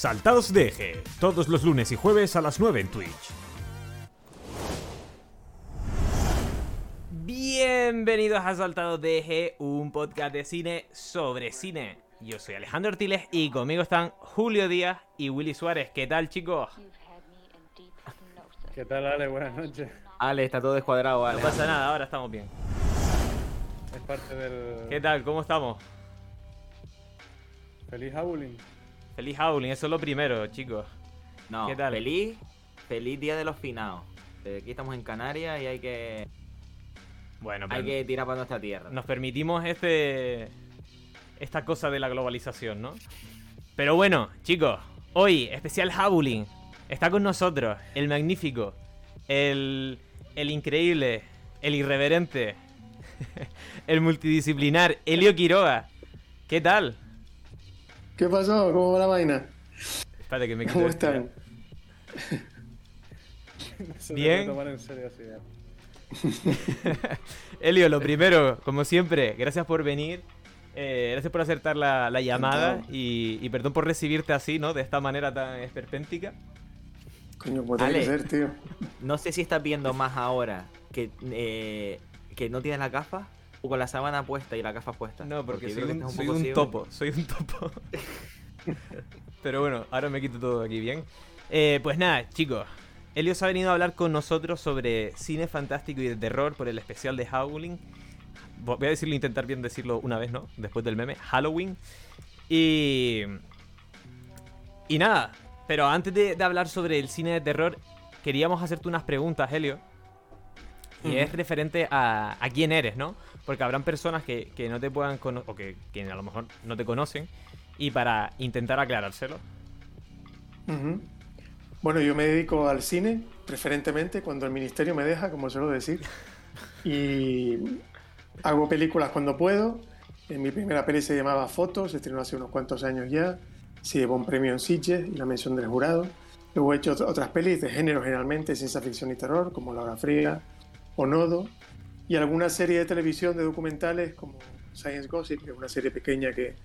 Saltados de Eje, todos los lunes y jueves a las 9 en Twitch. Bienvenidos a Saltados de Eje, un podcast de cine sobre cine. Yo soy Alejandro Ortiles y conmigo están Julio Díaz y Willy Suárez. ¿Qué tal, chicos? ¿Qué tal, Ale? Buenas noches. Ale, está todo descuadrado, No Ale. pasa nada, ahora estamos bien. Es parte del. ¿Qué tal? ¿Cómo estamos? Feliz Howling. Feliz Howling, eso es lo primero, chicos. No, ¿Qué tal? Feliz, feliz día de los finados. Eh, Aquí estamos en Canarias y hay que, Bueno, hay pero que tirar para nuestra tierra. nos permitimos este esta cosa de la globalización, ¿no? Pero bueno, chicos, hoy especial Howling. Está con nosotros el magnífico, el el increíble, el irreverente, el multidisciplinar Elio Quiroga. ¿Qué tal? ¿Qué pasó? ¿Cómo va la vaina? Espérate que me quito ¿Cómo están? Se Bien. puede tomar en serio así. ya. Elio, lo primero, como siempre, gracias por venir. eh, gracias por acertar la, la llamada y, y perdón por recibirte así, ¿no? De esta manera tan esperpéntica. Coño, ¿cómo que Ale. ser, tío? No sé si estás viendo más ahora que, eh, que no tienes la gafa o con la sábana puesta y la gafa puesta. No, porque, soy un, estás soy un topo, soy un topo. Pero bueno, ahora me quito todo aquí bien. Eh, pues nada, chicos. Elio ha venido a hablar con nosotros sobre cine fantástico y de terror por el especial de Howling. Vo- Voy a decirlo, intentar bien decirlo una vez, ¿no? Después del meme. Halloween. Y... Y nada, pero antes de, de hablar sobre el cine de terror, queríamos hacerte unas preguntas, Helio. Y es referente a, a quién eres, ¿no? Porque habrán personas que, que no te puedan conocer, o que, que a lo mejor no te conocen, y para intentar aclarárselo. Bueno, yo me dedico al cine, preferentemente cuando el ministerio me deja, como suelo decir. Y hago películas cuando puedo. En mi primera peli se llamaba Fotos, se estrenó hace unos cuantos años ya. Se llevó un premio en Sitges y la mención del jurado. Luego he hecho ot- otras pelis de género generalmente, ciencia ficción y terror, como La Hora Fría o Nodo. Y alguna serie de televisión de documentales como Science Gossip, que es una serie pequeña que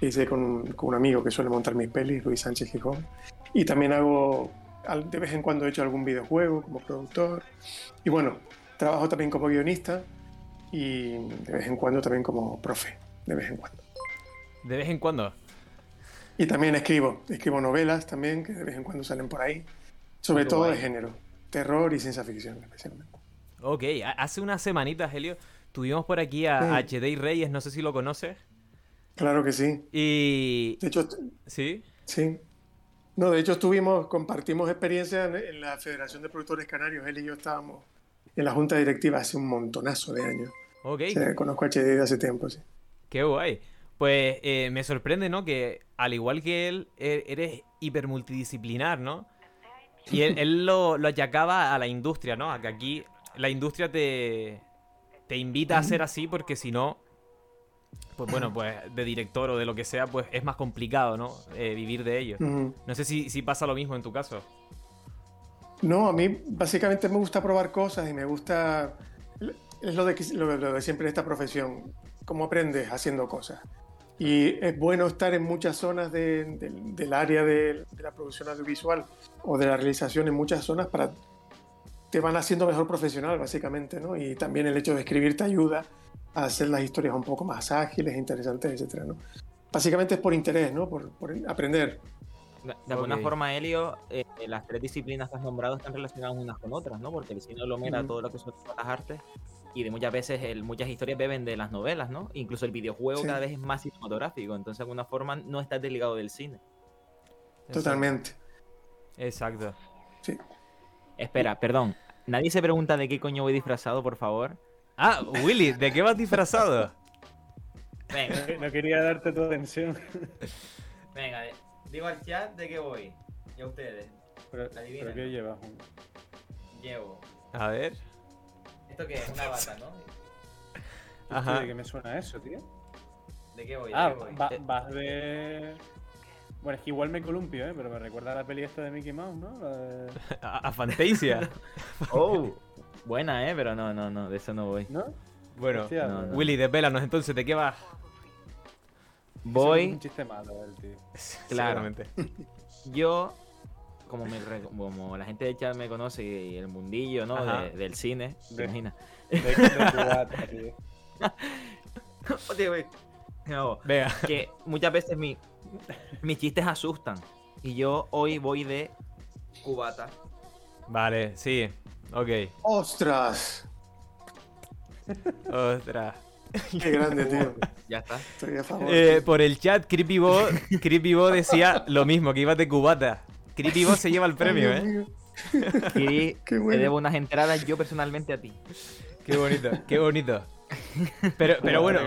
hice con un, con un amigo que suele montar mis pelis, Luis Sánchez Gijón. Y también hago, de vez en cuando he hecho algún videojuego como productor. Y bueno, trabajo también como guionista y de vez en cuando también como profe, de vez en cuando. De vez en cuando. Y también escribo, escribo novelas también que de vez en cuando salen por ahí, sobre todo de género, terror y ciencia ficción especialmente. Ok, hace unas semanitas, Helio, tuvimos por aquí a Sí. HD Reyes, no sé si lo conoces. Claro que sí. Y... De hecho, ¿Sí? sí. No, de hecho estuvimos, compartimos experiencia en, la Federación de Productores Canarios. Él y yo estábamos en la junta directiva hace un montonazo de años. Ok, O sea, conozco a HD de hace tiempo, sí. qué guay. Pues eh, me sorprende, ¿no? Que al igual que él, e- eres hiper multidisciplinar, ¿no? Y él, él lo, lo achacaba a la industria, ¿no? A que aquí la industria te, te invita a ser así porque si no, pues bueno, pues de director o de lo que sea, pues es más complicado, ¿no? Eh, vivir de ello. Ujú. No sé si, si pasa lo mismo en tu caso. No, a mí básicamente me gusta probar cosas y me gusta... Es lo de, lo, lo de siempre de esta profesión, cómo aprendes haciendo cosas. Y es bueno estar en muchas zonas de- del- del área de, de la producción audiovisual o de la realización en muchas zonas para... Te van haciendo mejor profesional, básicamente, ¿no? Y también el hecho de escribir te ayuda a hacer las historias un poco más ágiles, interesantes, etcétera, ¿no? Básicamente es por interés, ¿no? Por, por aprender. De de alguna forma, Helio, eh, las tres disciplinas que has nombrado están relacionadas unas con otras, ¿no? Porque el cine aglomera Ujú. todo lo que son las artes y de muchas veces el- muchas historias beben de las novelas, ¿no? Incluso el videojuego Sí. cada vez es más cinematográfico, entonces de alguna forma no estás desligado del cine. Totalmente. Exacto. Sí. Espera, perdón. Nadie se pregunta de qué coño voy disfrazado, por favor. Ah, Willy, ¿de qué vas disfrazado? Venga, No quería darte tu atención. venga, digo al chat de qué voy. Y a ustedes. Pero, ¿qué llevas? Llevo. A ver. ¿Esto qué es? Una bata, ¿no? Ajá. ¿De qué me suena eso, tío? ¿De qué voy? Ah, va- vas de... Bueno, es que igual me columpio, ¿eh? Pero me recuerda a la peli esta de Mickey Mouse, ¿no? De- A, a Fantasia. Oh, buena, ¿eh? Pero no, no, no, de eso no voy. ¿No? Bueno, Hostia, no, no. Willy, desvélanos entonces, ¿de qué vas? Eso es Voy, un chiste malo, el tío. Claro. Yo, como, me como la gente de chat me conoce y el mundillo, ¿no? De- del cine, ¿te De- imaginas? De, tío. Hostia, güey. No, Vea. que muchas veces mi- mis chistes asustan. Y yo hoy voy de cubata. Vale, sí. Ok. ¡Ostras! Ostras. ¡Qué grande, tío! Ya está. Estoy a favor. Eh, por el chat, CreepyBo Creepy decía lo mismo, que ibas de cubata. CreepyBo se lleva el premio, ¿eh? Kiri, Qué te bueno. debo unas entradas yo personalmente a ti. Qué bonito, qué bonito. Pero, bueno,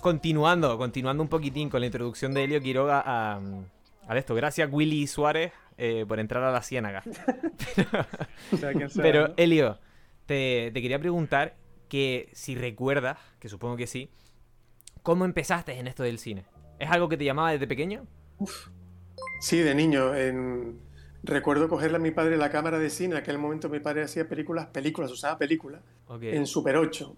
continuando, continuando un poquitín con la introducción de Helio Quiroga a, a esto. Gracias, Willy Suárez, eh, por entrar a la ciénaga. O sea, Pero, ¿no? Helio, te, te quería preguntar que si recuerdas, que supongo que sí, ¿cómo empezaste en esto del cine? ¿Es algo que te llamaba desde pequeño? Sí, de niño. en- Recuerdo cogerle a mi padre la cámara de cine. En aquel momento mi padre hacía películas, películas, usaba películas, en Super 8.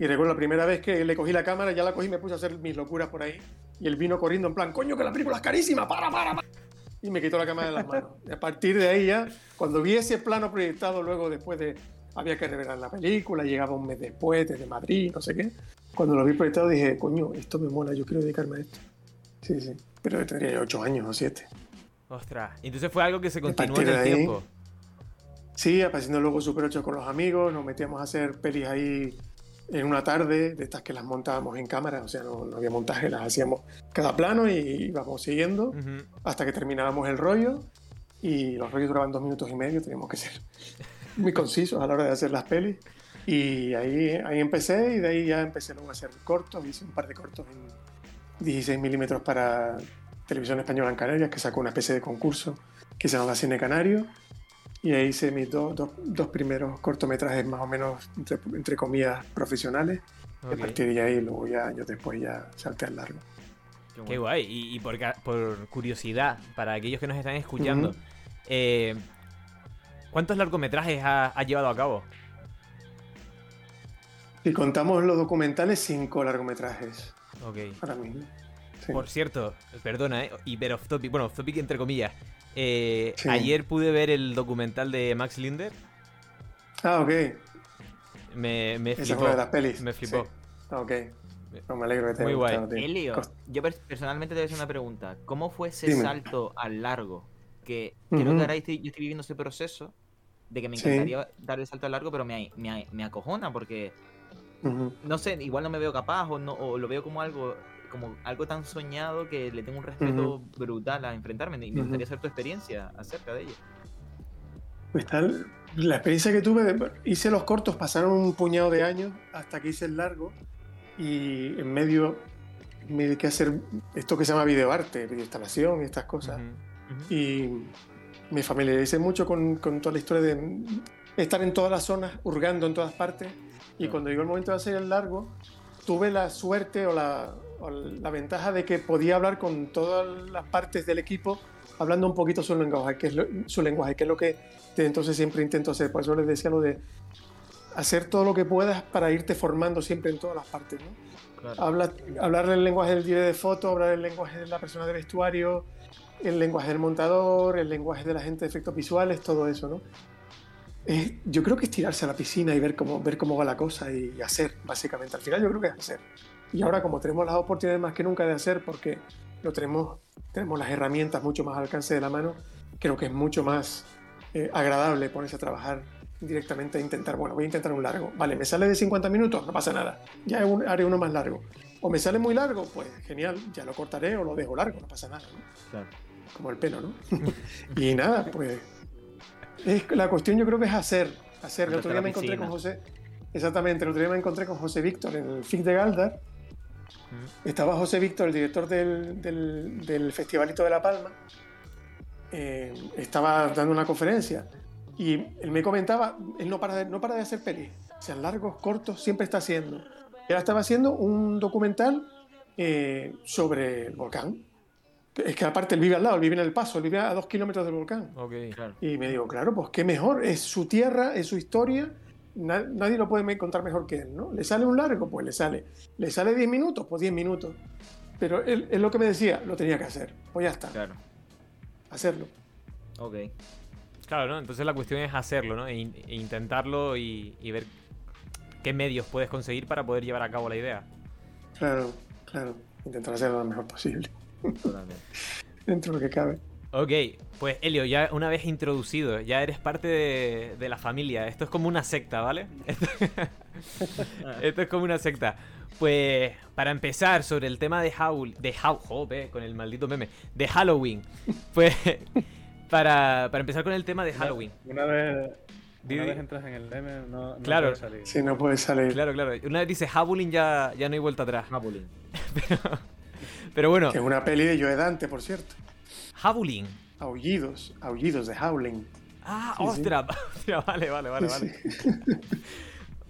Y recuerdo la primera vez que le cogí la cámara, ya la cogí y me puse a hacer mis locuras por ahí. Y él vino corriendo en plan, coño, que la película es carísima, para, para, para. Y me quitó la cámara de las manos. Y a partir de ahí ya, cuando vi ese plano proyectado, luego después de, había que revelar la película, llegaba un mes después, desde Madrid, no sé qué. Cuando lo vi proyectado dije, coño, esto me mola, yo quiero dedicarme a esto. Sí, sí. Pero tendría yo 8 años o 7. Ostras. Entonces fue algo que se continuó en el ahí- tiempo. Sí, apareciendo luego Super 8 con los amigos, nos metíamos a hacer pelis ahí en una tarde, de estas que las montábamos en cámara, o sea, no, no había montaje, las hacíamos cada plano y íbamos siguiendo Ujú. hasta que terminábamos el rollo y los rollos duraban dos minutos y medio, teníamos que ser muy concisos a la hora de hacer las pelis. Y ahí, ahí empecé y de ahí ya empecé luego a hacer cortos, hice un par de cortos en 16 milímetros para Televisión Española en Canarias, que sacó una especie de concurso que se llama Cine Canario. Y ahí hice mis dos, dos, dos primeros cortometrajes más o menos, entre, entre comillas, profesionales. Y Ok. a partir de ahí, luego ya años después, ya salté al largo. Qué guay. Y, y por, por curiosidad, para aquellos que nos están escuchando, eh, ¿cuántos largometrajes ha, ha llevado a cabo? Si contamos los documentales, cinco largometrajes Ok. ahora mismo. Sí. Por cierto, perdona, ¿eh? Hiper off topic, bueno, off topic entre comillas. Eh, Sí. Ayer pude ver el documental de Max Linder. Ah, ok. Me, me Esa flipó. fue de las pelis. Me flipó. Sí. Ah, ok. No, me alegro que te Muy guay. Elio, yo pers- personalmente te voy a hacer una pregunta. ¿Cómo fue ese Dime. salto al largo? Que creo que ahora estoy, yo estoy viviendo ese proceso de que me Sí. encantaría dar el salto al largo, pero me, me, me acojona porque, no sé, igual no me veo capaz o, no, o lo veo como algo como algo tan soñado que le tengo un respeto brutal a enfrentarme y me gustaría saber tu experiencia acerca de ello. Pues tal, la experiencia que tuve, de- hice los cortos, pasaron un puñado de años hasta que hice el largo y en medio me dediqué a hacer esto que se llama videoarte, videoinstalación y estas cosas. Ujú. Y me familiaricé mucho con, con toda la historia de estar en todas las zonas, hurgando en todas partes. Y cuando llegó el momento de hacer el largo, tuve la suerte o la, o la ventaja de que podía hablar con todas las partes del equipo, hablando un poquito su lenguaje, que es lo, su lenguaje, que es lo que desde entonces siempre intento hacer. Por eso les decía lo de hacer todo lo que puedas para irte formando siempre en todas las partes. ¿no? Claro. Habla, hablar el lenguaje del director de foto, hablar el lenguaje de la persona de vestuario, el lenguaje del montador, el lenguaje de la gente de efectos visuales, todo eso, ¿no? Es- yo creo que es tirarse a la piscina y ver cómo, ver cómo va la cosa y hacer, básicamente. Al final yo creo que es hacer. Y ahora como tenemos las oportunidades más que nunca de hacer, porque lo tenemos, tenemos las herramientas mucho más al alcance de la mano, creo que es mucho más eh, agradable ponerse a trabajar directamente a intentar, bueno, voy a intentar un largo. Vale, me sale de 50 minutos, no pasa nada. Ya haré uno más largo. O me sale muy largo, pues genial, ya lo cortaré o lo dejo largo, no pasa nada. ¿no? Claro. Como el pelo, ¿no? y nada, pues. Es, la cuestión yo creo que es hacer. Hacer. El otro día me encontré con. José. Exactamente, el otro día me encontré con José Víctor en el FIC de Galdar. Estaba José Víctor, el director del, del, del Festivalito de La Palma. eh, estaba dando una conferencia y él me comentaba, él no para de, no para de hacer pelis, sean largos, cortos, siempre está haciendo. Y ahora estaba haciendo un documental eh, sobre el volcán. Es que aparte él vive al lado, él vive en El Paso, él vive a dos kilómetros del volcán. Claro. Y me digo, claro, pues qué mejor, es su tierra, es su historia, na- nadie lo puede contar mejor que él, ¿no? ¿Le sale un largo? Pues le sale. ¿Le sale 10 minutos? Pues 10 minutos. Pero él, él lo que me decía, lo tenía que hacer, pues ya está. Claro. hacerlo. Ok. Claro, ¿no? Entonces la cuestión es hacerlo, ¿no? E, in- e intentarlo y, y ver qué medios puedes conseguir para poder llevar a cabo la idea. Claro, claro. Intentar hacerlo lo mejor posible, Totalmente. dentro de lo que cabe. Ok, pues Elio, ya una vez introducido, ya eres parte de, de la familia. Esto es como una secta, ¿vale? Esto, esto es como una secta. Pues para empezar sobre el tema de Howl, de How, joder, con el maldito meme, de Halloween. Pues para, para empezar con el tema de Halloween. Una vez, una vez entras en el M, no, no Claro. puedes salir. Si no puede salir. Claro, claro. Una vez dice Howling ya, ya no hay vuelta atrás. Howling. Pero bueno, Que es una peli de Joe Dante, por cierto. Howling. Aullidos, aullidos de Howling. Ah, Sí, sí. ostras, ostras, vale, vale, vale, Sí, vale.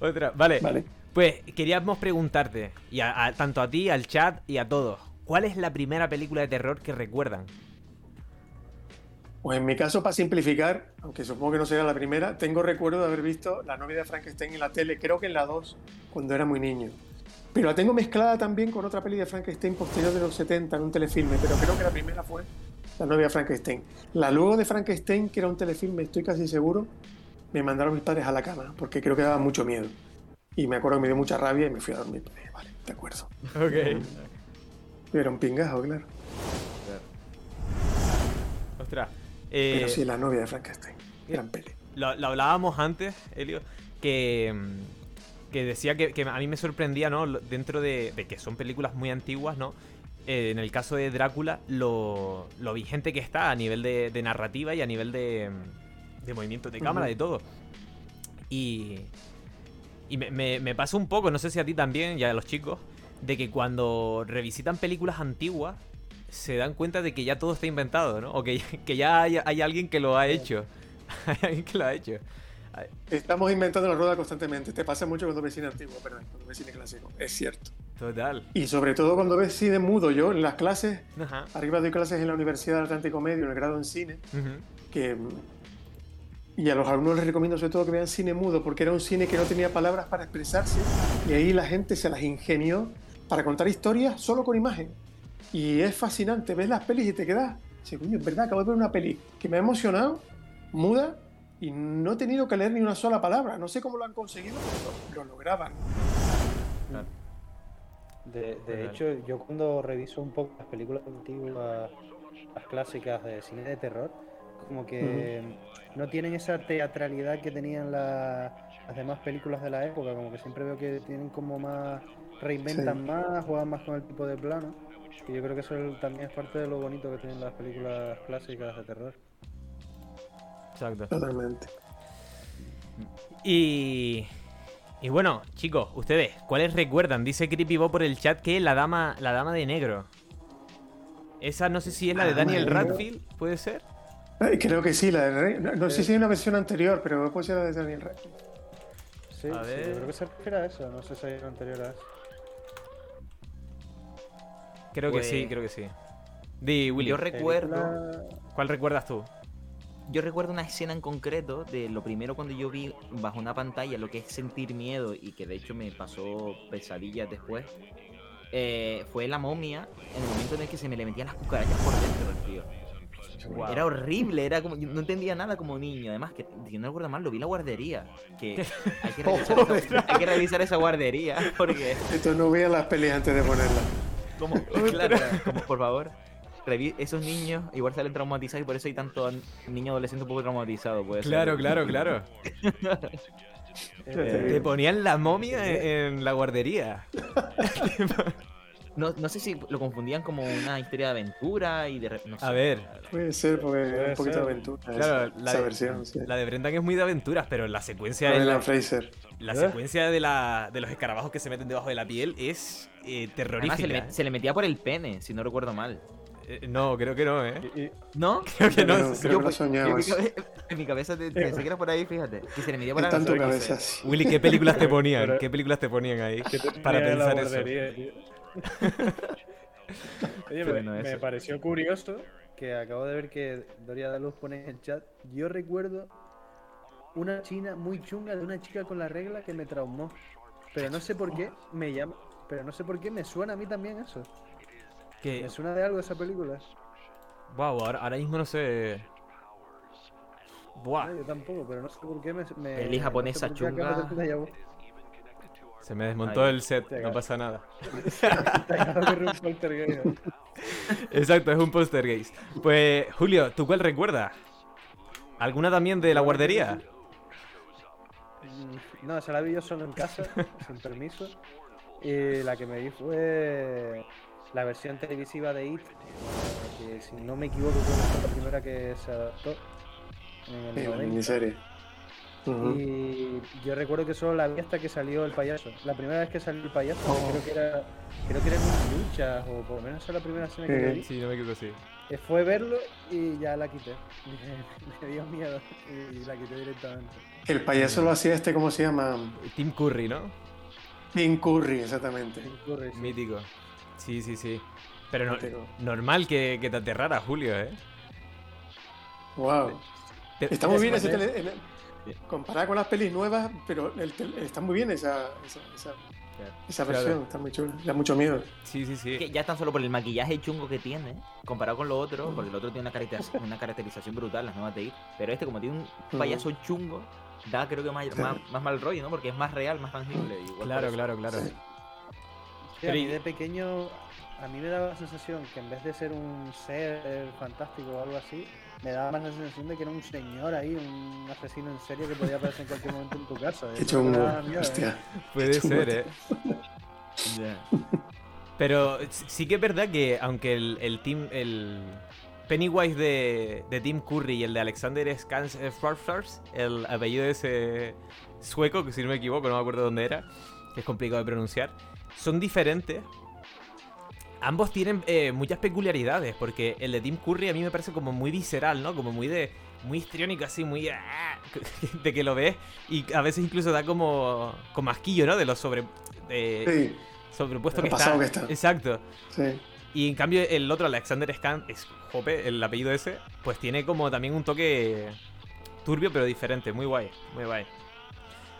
Otra, vale. Vale. Pues queríamos preguntarte, y a- a- tanto a ti, al chat y a todos, ¿cuál es la primera película de terror que recuerdan? Pues en mi caso, para simplificar, aunque supongo que no será la primera, tengo recuerdo de haber visto La novia de Frankenstein en la tele, creo que en la 2, cuando era muy niño. Pero la tengo mezclada también con otra peli de Frankenstein posterior de los 70 en un telefilme, pero creo que la primera fue La novia de Frankenstein. La luego de Frankenstein, que era un telefilme, estoy casi seguro, me mandaron mis padres a la cama, porque creo que daba mucho miedo. Y me acuerdo que me dio mucha rabia y me fui a dormir. Eh, Vale, de acuerdo. Ok. Era un pingajo, claro. Ostras. eh, Pero sí, La novia de Frankenstein. Gran peli. lo, lo hablábamos antes, Elio, que, que decía que, que a mí me sorprendía, ¿no? Dentro de, de que son películas muy antiguas, ¿no? Eh, en el caso de Drácula, lo, lo vigente que está a nivel de, de narrativa y a nivel de, de movimiento de cámara, de todo. Y, y me, me, me pasa un poco, no sé si a ti también y a los chicos, de que cuando revisitan películas antiguas se dan cuenta de que ya todo está inventado, ¿no? O que, que ya hay, hay alguien que lo ha hecho. hay alguien que lo ha hecho. Estamos inventando la rueda constantemente. Te pasa mucho cuando ves cine antiguo, perdón, cuando ves cine clásico. Es cierto. Total. Y sobre todo cuando ves cine mudo. Yo en las clases, Ajá. arriba doy clases en la Universidad del Atlántico Medio, en el grado en cine, Ujú. que... Y a los alumnos les recomiendo sobre todo que vean cine mudo, porque era un cine que no tenía palabras para expresarse, y ahí la gente se las ingenió para contar historias solo con imagen. Y es fascinante, ves las pelis y te quedas, sí, coño, es verdad, acabo de ver una peli que me ha emocionado, muda, y no he tenido que leer ni una sola palabra. No sé cómo lo han conseguido, pero lo, lo lograban. De, hecho, yo cuando reviso un poco las películas antiguas, las clásicas de cine de terror, como que no tienen esa teatralidad que tenían la- las demás películas de la época, como que siempre veo que tienen como más, reinventan Sí. más, juegan más con el tipo de plano, que yo creo que eso es- también es parte de lo bonito que tienen las películas clásicas de terror. Exacto. Totalmente. Y. Y bueno, chicos, ustedes, ¿cuáles recuerdan? Dice Creepy Bo por el chat que la dama, la dama de negro. Esa no sé si es la de Ah, Daniel. Radcliffe, ¿puede ser? Ay, Creo que sí, la de Rey. No, no sé si hay una versión anterior, pero puede ser la de Daniel Radcliffe. Sí, A sí, ver. yo creo que se refiere a eso, no sé si hay una anterior a eso. Creo que sí, Pues- creo que sí. Di, Willy, Yo recuerdo. ¿cuál recuerdas tú? Yo recuerdo una escena en concreto de lo primero cuando yo vi bajo una pantalla lo que es sentir miedo y que de hecho me pasó pesadillas después. eh, fue la momia en el momento en el que se me le metían las cucarachas por dentro, tío. Era horrible, era como, yo no entendía nada como niño. Además, que si no recuerdo mal, lo vi en la guardería. Que hay que revisar, esa, hay que revisar esa guardería porque, Esto no vean las pelis antes de ponerlas. como, claro, como, por favor, esos niños igual salen traumatizados y por eso hay tanto an- niño adolescente un poco traumatizado. Puede ser. Claro, claro, claro. Ya te Eh, ponían la momia en, en la guardería. No, no sé si lo confundían como una historia de aventura y de... No sé. A ver, Puede ser, porque es un poquito ser. de aventura. Claro, esa, la esa de- versión, sí. la de Brendan es muy de aventuras, pero la secuencia de la, Fraser. la ¿Eh? secuencia de, la, de los escarabajos que se meten debajo de la piel es eh, Además, terrorífica. se, le met- se le metía por el pene, si no recuerdo mal. Eh, no, creo que no, ¿eh? ¿No? Creo que no. Creo, creo que lo pues, yo en, mi soñabas. cabe- en mi cabeza te- pensé que era por ahí, fíjate. Que se le metía por la tanto no sé, cabeza, qué sé. sí. Willy, ¿qué películas te ponían? ¿Qué películas te ponían ahí para pensar eso? Oye, me, Bueno, me eso. pareció curioso que acabo de ver que Doria de Luz pone en el chat. Yo recuerdo una china muy chunga de una chica con la regla que me traumó. Pero no sé por qué me llama. Pero no sé por qué me suena a mí también eso. Que Me suena de algo esa película. Wow, ahora, ahora mismo no sé. Buah, No, yo tampoco, pero no sé por qué me. me Peli no sé japonesa de chunga. se me desmontó Ahí. el set, Te no pasa nada. Te un poltergeist. Exacto, es un poster gays. Pues, Julio, ¿tú cuál recuerdas? ¿Alguna también de la guardería? Mm, No, esa la vi yo solo en casa, sin permiso. Y la que me vi fue la versión televisiva de It, que si no me equivoco fue la primera que se adaptó en el Sí, una 90. miniserie. Ujú. Y yo recuerdo que solo la vi hasta que salió el payaso. La primera vez que salió el payaso, Oh. creo que era creo que era en luchas, o por lo menos esa es la primera escena que me vi. Sí, no me equivoco, sí. Eh, Fue verlo y ya la quité. Me, me dio miedo y la quité directamente. El payaso lo hacía este, ¿cómo se llama? Tim Curry, ¿no? Tim Curry, exactamente. Tim Curry, sí. Mítico. Sí, sí, sí. Pero no- normal que, que te aterrara, Julio, ¿eh? Wow. Te- Está muy bien ese tele... Comparada con las pelis nuevas, pero el está muy bien esa, esa, esa, esa Claro. versión, está muy chula. Da mucho miedo. Sí, sí, sí. Que ya tan solo por el maquillaje chungo que tiene, comparado con lo otro, porque el otro tiene una, caracterización, una caracterización brutal, las nuevas de ir. Pero este, como tiene un payaso chungo, da creo que más, más, más mal rollo, ¿no? Porque es más real, más tangible. igual Claro, claro, claro. Sí, a mí y- de pequeño, a mí me daba la sensación que en vez de ser un ser fantástico o algo así, me daba más la sensación de que era un señor ahí, un asesino en serie que podía aparecer en cualquier momento en tu casa. Qué chungo. ¿eh? Hostia. Puede ser, ¿eh? Ya. Pero sí que es verdad que aunque el, el team, el Pennywise de, de Tim Curry y el de Alexander Skarsgård, el apellido ese sueco, que si no me equivoco, no me acuerdo dónde era, que es complicado de pronunciar, son diferentes. Ambos tienen eh, muchas peculiaridades, porque el de Tim Curry a mí me parece como muy visceral, ¿no? Como muy de muy histriónico, así, muy... ah, de que lo ves y a veces incluso da como, como asquillo, ¿no? De lo sobre... de- Sí, sobrepuesto está. que está. Exacto. sí. Y en cambio el otro, Alexander Scan, es Jope, el apellido ese, pues tiene como también un toque turbio pero diferente, muy guay, muy guay.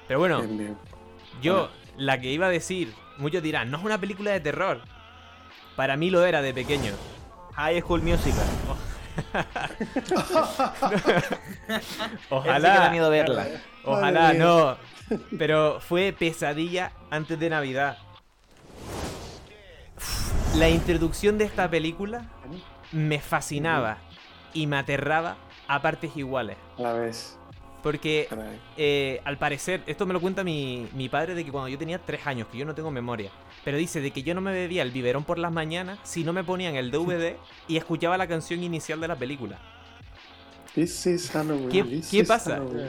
Pero bueno, Bien, bien. yo la que iba a decir, muchos dirán, no es una película de terror. Para mí lo era de pequeño. High School Musical. Ojalá. Sí miedo verla. Ojalá, no. Pero fue pesadilla antes de Navidad. La introducción de esta película me fascinaba y me aterraba a partes iguales. A la vez. Porque eh, al parecer, esto me lo cuenta mi, mi padre de que cuando yo tenía tres años, que yo no tengo memoria, pero dice de que yo no me bebía el biberón por las mañanas si no me ponían el DVD y escuchaba la canción inicial de la película. This is Halloween, ¿Qué- this qué is pasa? Halloween.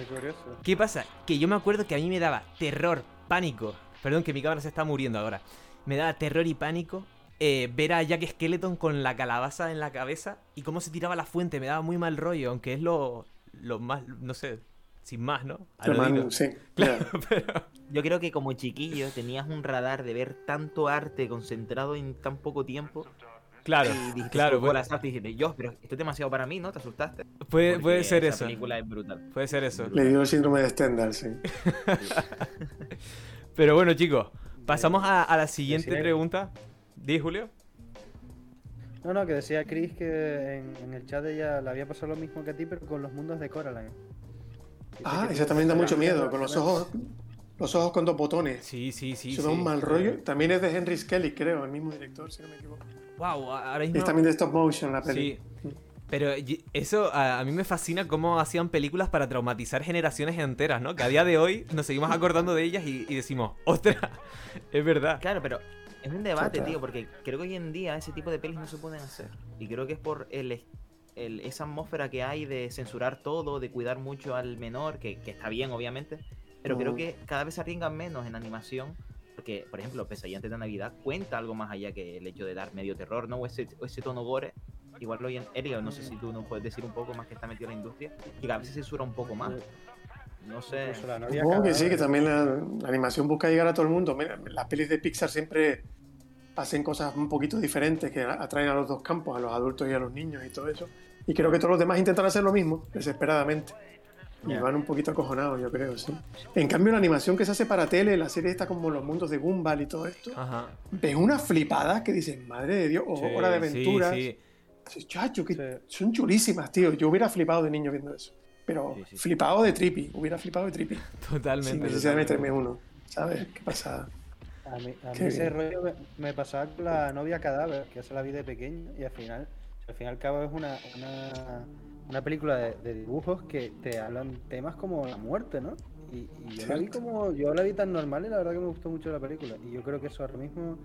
¿Qué pasa? Que yo me acuerdo que a mí me daba terror, pánico. Perdón, que mi cámara se está muriendo ahora. Me daba terror y pánico eh, ver a Jack Skeleton con la calabaza en la cabeza y cómo se tiraba la fuente. Me daba muy mal rollo, aunque es lo, lo más, no sé, sin más, ¿no? A Te lo man- digo. sí, Claro, pero- Yo creo que como chiquillo tenías un radar de ver tanto arte concentrado en tan poco tiempo. claro, y dijiste, claro, "Por la puede, SAP", y dijiste, yo, pero esto es demasiado para mí, ¿no? ¿Te asustaste? puede, puede ser esa eso. película es brutal. Puede ser eso. Le dio el síndrome de Stendhal, sí. Pero bueno, chicos, pasamos a, a la siguiente pregunta. ¿Di, Julio? No, no, que decía Chris que en, en el chat ella le había pasado lo mismo que a ti, pero con los mundos de Coraline. Ah, esa también da mucho miedo, con los ojos, los ojos con dos botones. Sí, sí, sí. Eso da sí. un mal rollo. También es de Henry Skelly, creo, el mismo director, si no me equivoco. Wow, ahora mismo... es también de stop motion la peli. Sí. Pero eso a, a mí me fascina cómo hacían películas para traumatizar generaciones enteras, ¿no? Que a día de hoy nos seguimos acordando de ellas y, y decimos, ¡ostras! Es verdad. Claro, pero es un debate, tío, porque creo que hoy en día ese tipo de pelis no se pueden hacer. Y creo que es por el, el- esa atmósfera que hay de censurar todo, de cuidar mucho al menor, que, que está bien, obviamente. Pero creo Mm. que cada vez se arriesgan menos en animación. Porque, por ejemplo, Pesadilla antes de Navidad cuenta algo más allá que el hecho de dar medio terror, ¿no? O ese, o ese tono gore. Igual hoy en Erika, no sé si tú nos puedes decir un poco más que está metido en la industria, que cada vez se censura un poco más. No sé. Supongo que sí, que también la, la animación busca llegar a todo el mundo. Mira, las pelis de Pixar siempre hacen cosas un poquito diferentes que atraen a los dos campos, a los adultos y a los niños y todo eso. Y creo que todos los demás intentan hacer lo mismo, desesperadamente. Y van un poquito acojonados, yo creo, sí. En cambio, la animación que se hace para tele, la serie está como los mundos de Gumball y todo esto, Ajá. ves una flipada que dices, madre de Dios, o Sí, Hora de sí, Aventuras. sí. Dices, Chacho, que Sí. son chulísimas, tío. Yo hubiera flipado de niño viendo eso. Pero Sí, sí, sí. flipado de trippy, hubiera flipado de trippy. Totalmente. Sin necesidad de meterme uno. ¿Sabes? ¿Qué pasa? A mí, a mí ese bien. rollo me, me pasaba con la novia cadáver, que esa la vi de pequeño, y al final, al fin y al cabo es una, una, una película de, de dibujos que te hablan temas como la muerte, ¿no? Y, y yo la vi como, yo la vi tan normal y la verdad que me gustó mucho la película. Y yo creo que eso ahora mismo,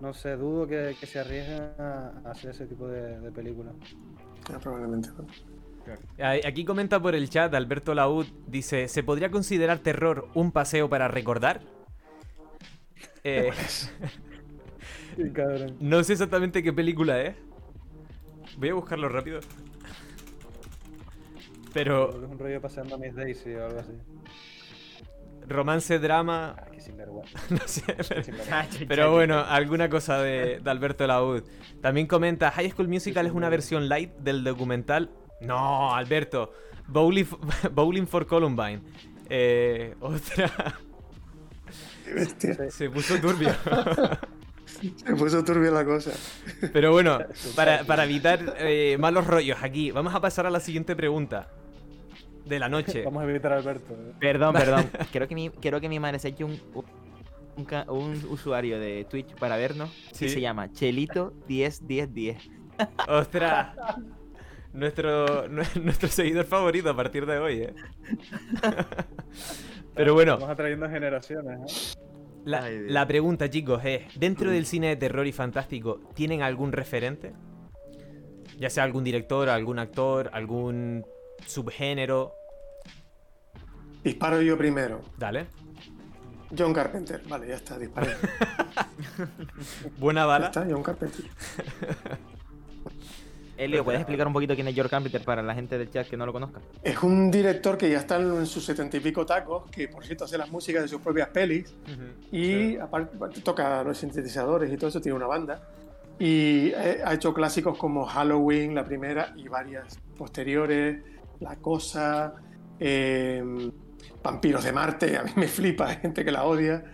no sé, dudo que, que se arriesguen a, hacer ese tipo de, de películas. Ah, probablemente. Aquí comenta por el chat Alberto Laud, dice, ¿se podría considerar terror un paseo para recordar? Eh, cabrón. no sé exactamente qué película es. Voy a buscarlo rápido. Pero es un rollo paseando a Miss Daisy o algo así. romance, drama, Ah, que sinvergüenza. no sé. pero- sinvergüenza. Pero bueno, alguna cosa de, de Alberto Laud. También comenta, High School Musical es una versión light del documental. No, Alberto. Bowling, Bowling for Columbine. Eh, otra. Bestia. Se puso turbio. Se puso turbia la cosa. Pero bueno, para, para evitar eh, malos rollos aquí, vamos a pasar a la siguiente pregunta de la noche. Vamos a invitar a Alberto. ¿eh? Perdón, perdón. Creo que mi, creo que mi madre se ha hecho un, un, usuario de Twitch para vernos Sí. y se llama Chelito101010. Ostras. Nuestro, nue- nuestro seguidor favorito a partir de hoy, ¿eh? Pero bueno, Vamos atrayendo generaciones. ¿eh? la, Ay, la pregunta, chicos, es: ¿dentro del cine de terror y fantástico tienen algún referente? Ya sea algún director, algún actor, algún subgénero. Disparo yo primero. Dale. John Carpenter. Vale, ya está, disparé. Buena Ya bala. está, John Carpenter. Elio, ¿puedes explicar un poquito quién es George Carpenter para la gente del chat que no lo conozca? Es un director que ya está en sus setenta y pico tacos, que por cierto hace las músicas de sus propias pelis Ujú. y aparte aparte toca los sintetizadores y todo eso, tiene una banda. Y eh, ha hecho clásicos como Halloween, la primera, y varias posteriores, La Cosa, eh, Vampiros de Marte, a mí me flipa, hay gente que la odia,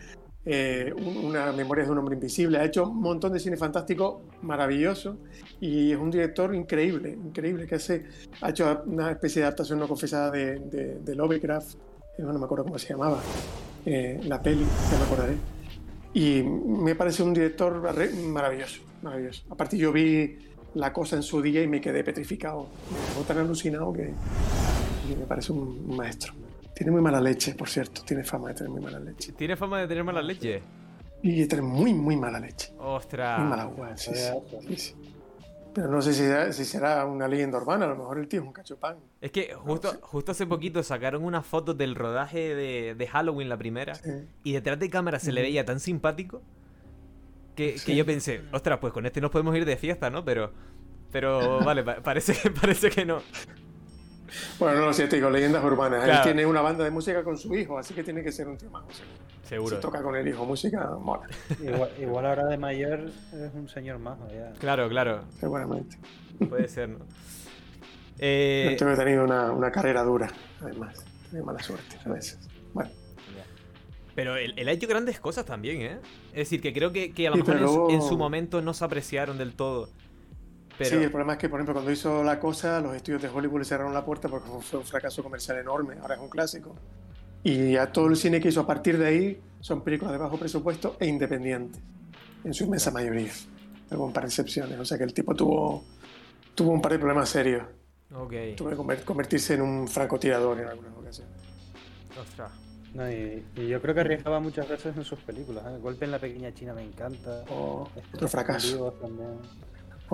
eh, un- una Memorias de un Hombre Invisible, ha hecho un montón de cine fantástico maravilloso y es un director increíble, increíble, que hace, ha hecho una especie de adaptación no confesada de, de, de Lovecraft, no me acuerdo cómo se llamaba, eh, la peli, ya me acordaré. Y me parece un director re- maravilloso, maravilloso. Aparte yo vi la cosa en su día y me quedé petrificado. Me dejó tan alucinado que, que me parece un maestro. Tiene muy mala leche, por cierto. Tiene fama de tener muy mala leche. Tiene fama de tener mala leche. Y de tener muy, muy mala leche. Ostras. Muy mala agua, sí. Pero no sé si, será- si será una leyenda urbana. A lo mejor el tío es un cachopán. Es que justo, justo hace poquito sacaron unas fotos del rodaje de, de Halloween, la primera, y detrás de cámara se le veía tan simpático que, que yo pensé, ostras, pues con este nos podemos ir de fiesta, ¿no? Pero, pero vale, pa- parece, parece que no. Bueno, no lo sé, te digo, leyendas urbanas. Claro. Él tiene una banda de música con su hijo, así que tiene que ser un tío más. o sea, Seguro. Si toca con el hijo música, mola, Igual, igual ahora de mayor es un señor majo. Ya. Claro, claro, seguramente. puede ser, ¿no? Eh, Yo tengo que tener una, una carrera dura, además. Tiene mala suerte a veces. Bueno, pero él, él ha hecho grandes cosas también, ¿eh? Es decir, que creo que, que a lo Sí, mejor pero en, su- en su momento no se apreciaron del todo. Pero, sí, el problema es que, por ejemplo, cuando hizo La Cosa, los estudios de Hollywood le cerraron la puerta porque fue un fracaso comercial enorme. Ahora es un clásico. Y ya todo el cine que hizo a partir de ahí son películas de bajo presupuesto e independientes, en su inmensa mayoría. Salvo un par de excepciones. O sea que el tipo tuvo, tuvo un par de problemas serios. ok. Tuvo que conver- convertirse en un francotirador en algunas ocasiones. Ostras. No, y, y yo creo que arriesgaba muchas veces en sus películas. ¿eh? El golpe en la pequeña China me encanta. O Este, otro fracaso. También.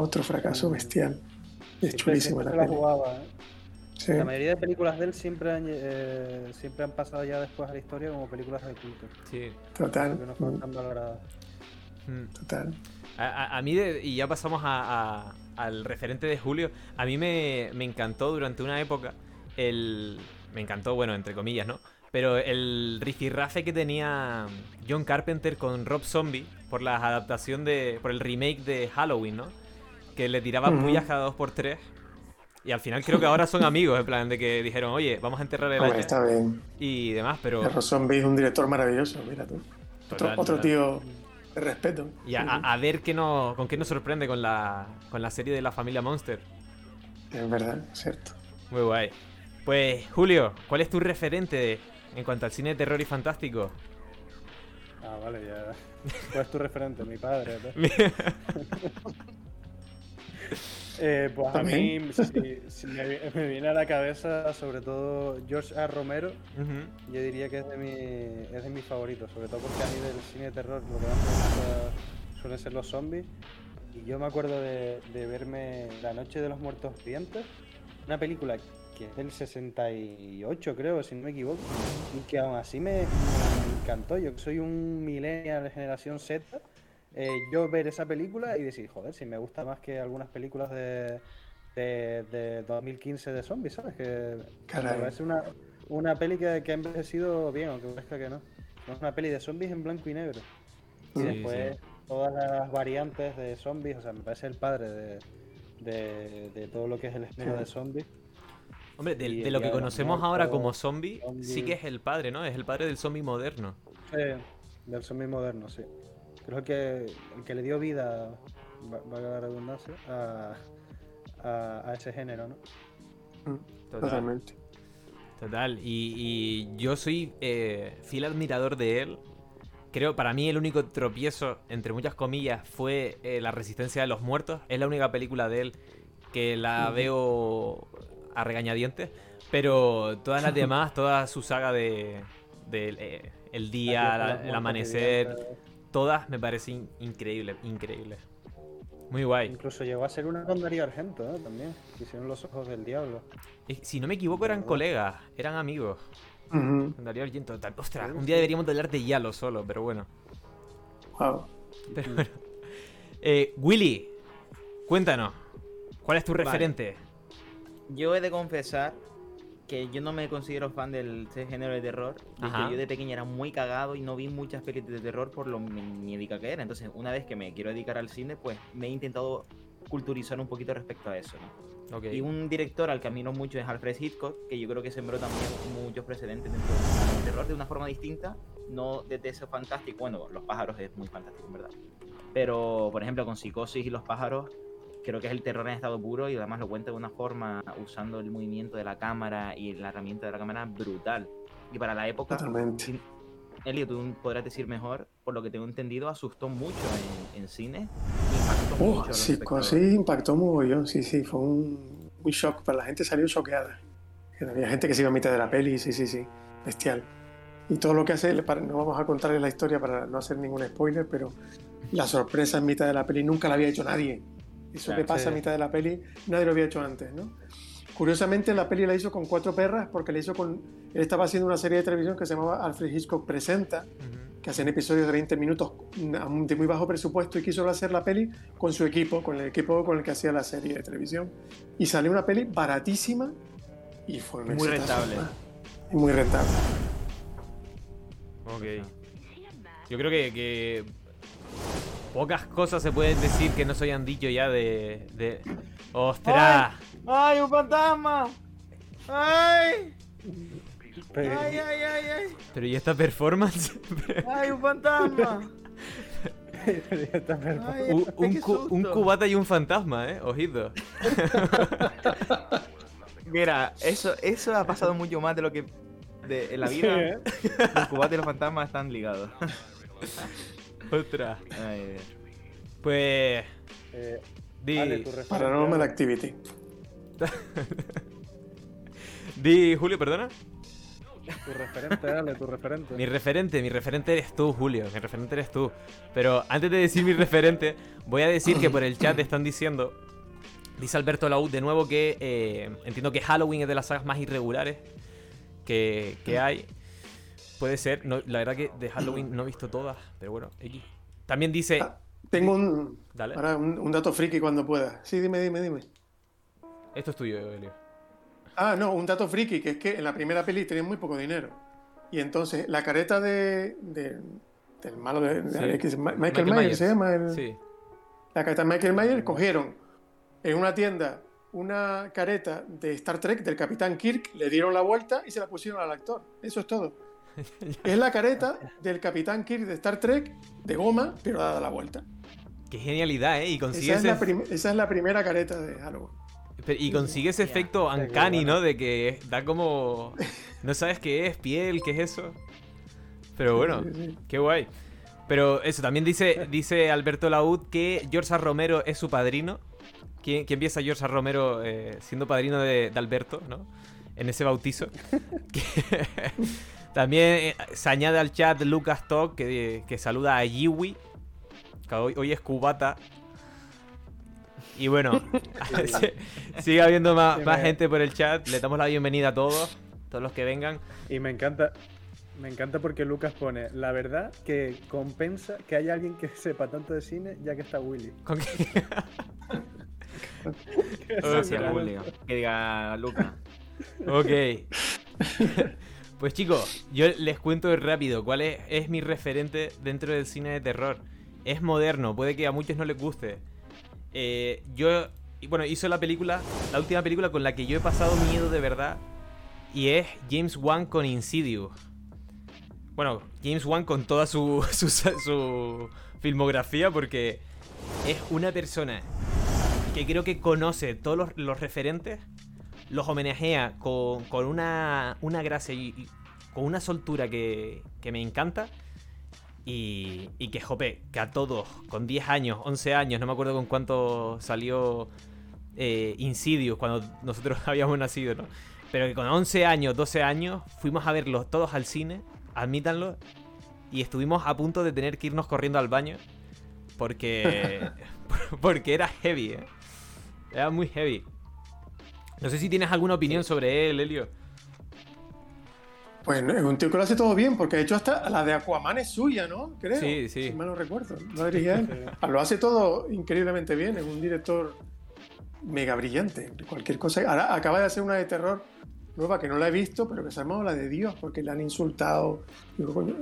Otro fracaso bestial. Y es chulísima la la jugaba. ¿eh? Sí. La mayoría de películas de él siempre han, eh, siempre han pasado ya después a la historia como películas de culto. Sí. Total. Porque no fueron tan valoradas. Mm. Total. A, a- a mí, de- y ya pasamos a- a- al referente de Julio, a mí me, me encantó durante una época el... Me encantó, bueno, entre comillas, ¿no? Pero el rifirrafe que tenía John Carpenter con Rob Zombie por la adaptación de... por el remake de Halloween, ¿no? Que le tiraba Ujú. pullas cada dos por tres. Y al final creo que ahora son amigos, en plan, de que dijeron, oye, vamos a enterrar el Hombre, año está bien. y demás, pero... Zombie es un director maravilloso, mira tú. Otro, Total, otro total. tío de respeto. Y a, ver qué no, con qué nos sorprende con la, con la serie de la familia Monster. Es verdad, cierto. Muy guay. Pues, Julio, ¿cuál es tu referente de- en cuanto al cine de terror y fantástico? Ah, vale, ya. ¿Cuál es tu referente? Mi padre. Eh, pues a mí También. si- si me, vi- me viene a la cabeza sobre todo George A. Romero. Yo diría que es de, mi, es de mis favoritos, sobre todo porque a mí del cine de terror lo que más me gusta suelen ser los zombies. Y yo me acuerdo de, de verme La Noche de los Muertos Vivientes, una película que es del 68 creo, si no me equivoco, y que aún así me, me encantó. Yo soy un millennial de generación Z, eh, yo ver esa película y decir, joder, si me gusta más que algunas películas de, de, de 2015 de zombies, ¿sabes? Que Caray. me parece una, una peli que, que ha envejecido bien, aunque parezca que no. Es una peli de zombies en blanco y negro. Y Sí, después todas las variantes de zombies, o sea, me parece el padre de, de, de todo lo que es el estilo de zombies. Hombre, de, lo que conocemos ahora como zombie, sí zombie. que es el padre, ¿no? Es el padre del zombie moderno. Sí, del zombie moderno, sí. Creo que el que le dio vida, va- valga la redundancia, a, a, a ese género, ¿no? Mm, Total. Totalmente. Total. Y, y yo soy eh, fiel admirador de él. Creo, para mí, el único tropiezo, entre muchas comillas, fue eh, La Resistencia de los Muertos. Es la única película de él que la veo a regañadientes. Pero todas las demás, toda su saga de, de, eh, El Día, La el amanecer. Todas me parecen increíbles, increíbles. Muy guay. Incluso llegó a ser una con Darío Argento, ¿no? También. que Hicieron los ojos del diablo. Y Si no me equivoco, eran colegas, eran amigos. Con Darío Argento. Ostras, un día deberíamos de hablar de Yalo solo, pero bueno. Wow. Pero bueno. Eh, Willy, cuéntanos. ¿Cuál es tu referente? Yo he de confesar que yo no me considero fan del género de terror. Yo de pequeña era muy cagado y no vi muchas películas de terror por lo miedica que era. Entonces, una vez que me quiero dedicar al cine, pues me he intentado culturizar un poquito respecto a eso, ¿no? Ok. Y un director al que admiro mucho es Alfred Hitchcock, que yo creo que sembró también muchos precedentes dentro del terror de una forma distinta, no desde ese fantástico. Bueno, Los pájaros es muy fantástico, en verdad. Pero, por ejemplo, con Psicosis y Los pájaros, creo que es el terror en estado puro y además lo cuenta de una forma usando el movimiento de la cámara y la herramienta de la cámara brutal. Y para la época, Totalmente. Elio, tú podrás decir mejor, por lo que tengo entendido, asustó mucho en, en cine. Impactó mucho Oh, los sí, espectadores. sí, impactó muy sí, sí, fue un, un shock, pero la gente salió choqueada. Había gente que se iba a mitad de la peli, sí, sí, sí, bestial. Y todo lo que hace, para- no vamos a contarles la historia para no hacer ningún spoiler, pero la sorpresa en mitad de la peli nunca la había hecho nadie. Eso Claro, que pasa sí. a mitad de la peli, nadie lo había hecho antes, ¿no? Curiosamente, la peli la hizo con cuatro perras porque la hizo con... Él estaba haciendo una serie de televisión que se llamaba Alfred Hitchcock Presenta, Ujú. que hacían episodios de 20 minutos de muy bajo presupuesto y quiso hacer la peli con su equipo, con el equipo con el que hacía la serie de televisión. Y salió una peli baratísima y fue un Muy exitazo. rentable. Y muy rentable. Ok. Yo creo que, que pocas cosas se pueden decir que no se hayan dicho ya de. de... ¡Ostras! ¡Ay, un fantasma! ¡Ay! Pero- ¡Ay, ay, ay, ay! Pero ¿y esta performance? ¡Ay, un fantasma! Ay, un, un qué cu- un susto. cubata y un fantasma, ¿eh? Ojito. Mira, eso, eso ha pasado mucho más de lo que de, en la Sí, vida. ¿eh? Los cubatas y los fantasmas están ligados. Ay, Dios. Pues. Eh, Di, Paranormal. Activity. di, Julio, perdona. Tu referente, dale, tu referente. Mi referente, mi referente eres tú, Julio. Mi referente eres tú. Pero antes de decir mi referente, voy a decir que por el chat están diciendo. Dice Alberto Laud de nuevo que eh, entiendo que Halloween es de las sagas más irregulares que, que hay. Puede ser. No, la verdad que de Halloween no he visto todas, pero bueno, X. También dice. Ah, Tengo un, Dale. ahora un, un dato friki cuando pueda. Sí, dime, dime, dime. Esto es tuyo, Elio. Ah, no, un dato friki, que es que en la primera peli tenían muy poco dinero. Y entonces la careta de, de- del malo de, Sí. Michael, Michael Myers, Myers. se llama. el- Sí. La careta de Michael Myers cogieron en una tienda una careta de Star Trek del Capitán Kirk, le dieron la vuelta y se la pusieron al actor. Eso es todo. Es la careta del Capitán Kirk de Star Trek de goma, pero dada la vuelta. Qué genialidad, ¿eh? Y consigue Esa es, ese, la prim- esa es la primera careta de Halloween. pero- y consigue ese efecto uncanny, bueno. ¿no? De que da como... No sabes qué es, piel, qué es eso. Pero bueno, Sí, sí. qué guay. Pero eso, también dice, dice Alberto Laud que George A. Romero es su padrino. ¿Quién, quién piensa George A. Romero eh, siendo padrino de, de Alberto, ¿no? En ese bautizo. También eh, se añade al chat Lucas Talk que, que saluda a Yiwi. Que hoy, hoy es cubata. Y bueno, si- sigue habiendo más, Sí, más me- gente por el chat. Le damos la bienvenida a todos, todos los que vengan. Y me encanta, me encanta porque Lucas pone, la verdad que compensa que haya alguien que sepa tanto de cine ya que está Willy. ¿Con qué? Gracias. Que diga Luca. Ok. Pues chicos, yo les cuento rápido cuál es, mi referente dentro del cine de terror. Es moderno, puede que a muchos no les guste. Eh, yo, bueno, hizo la película, la última película con la que yo he pasado miedo de verdad. Y es James Wan con Insidious. Bueno, James Wan con toda su, su, filmografía porque es una persona que creo que conoce todos los referentes los homenajea con, con una, una gracia y, con una soltura que, que me encanta. Y, y que, jope, que a todos, con 10 años, 11 años, no me acuerdo con cuánto salió eh, Insidious cuando nosotros habíamos nacido, ¿no? Pero que con 11 años, 12 años, fuimos a verlos todos al cine, admítanlo, y estuvimos a punto de tener que irnos corriendo al baño. Porque, porque era heavy, ¿eh? Era muy heavy. No sé si tienes alguna opinión sobre él, Elio. Pues no, es un tío que lo hace todo bien, porque de hecho hasta la de Aquaman es suya, ¿no? Creo. Sí, sí. Si mal no recuerdo. Lo dirige él. Lo hace todo increíblemente bien. Es un director mega brillante. Cualquier cosa. Ahora acaba de hacer una de terror nueva que no la he visto, pero que se llama La de Dios, porque le han insultado.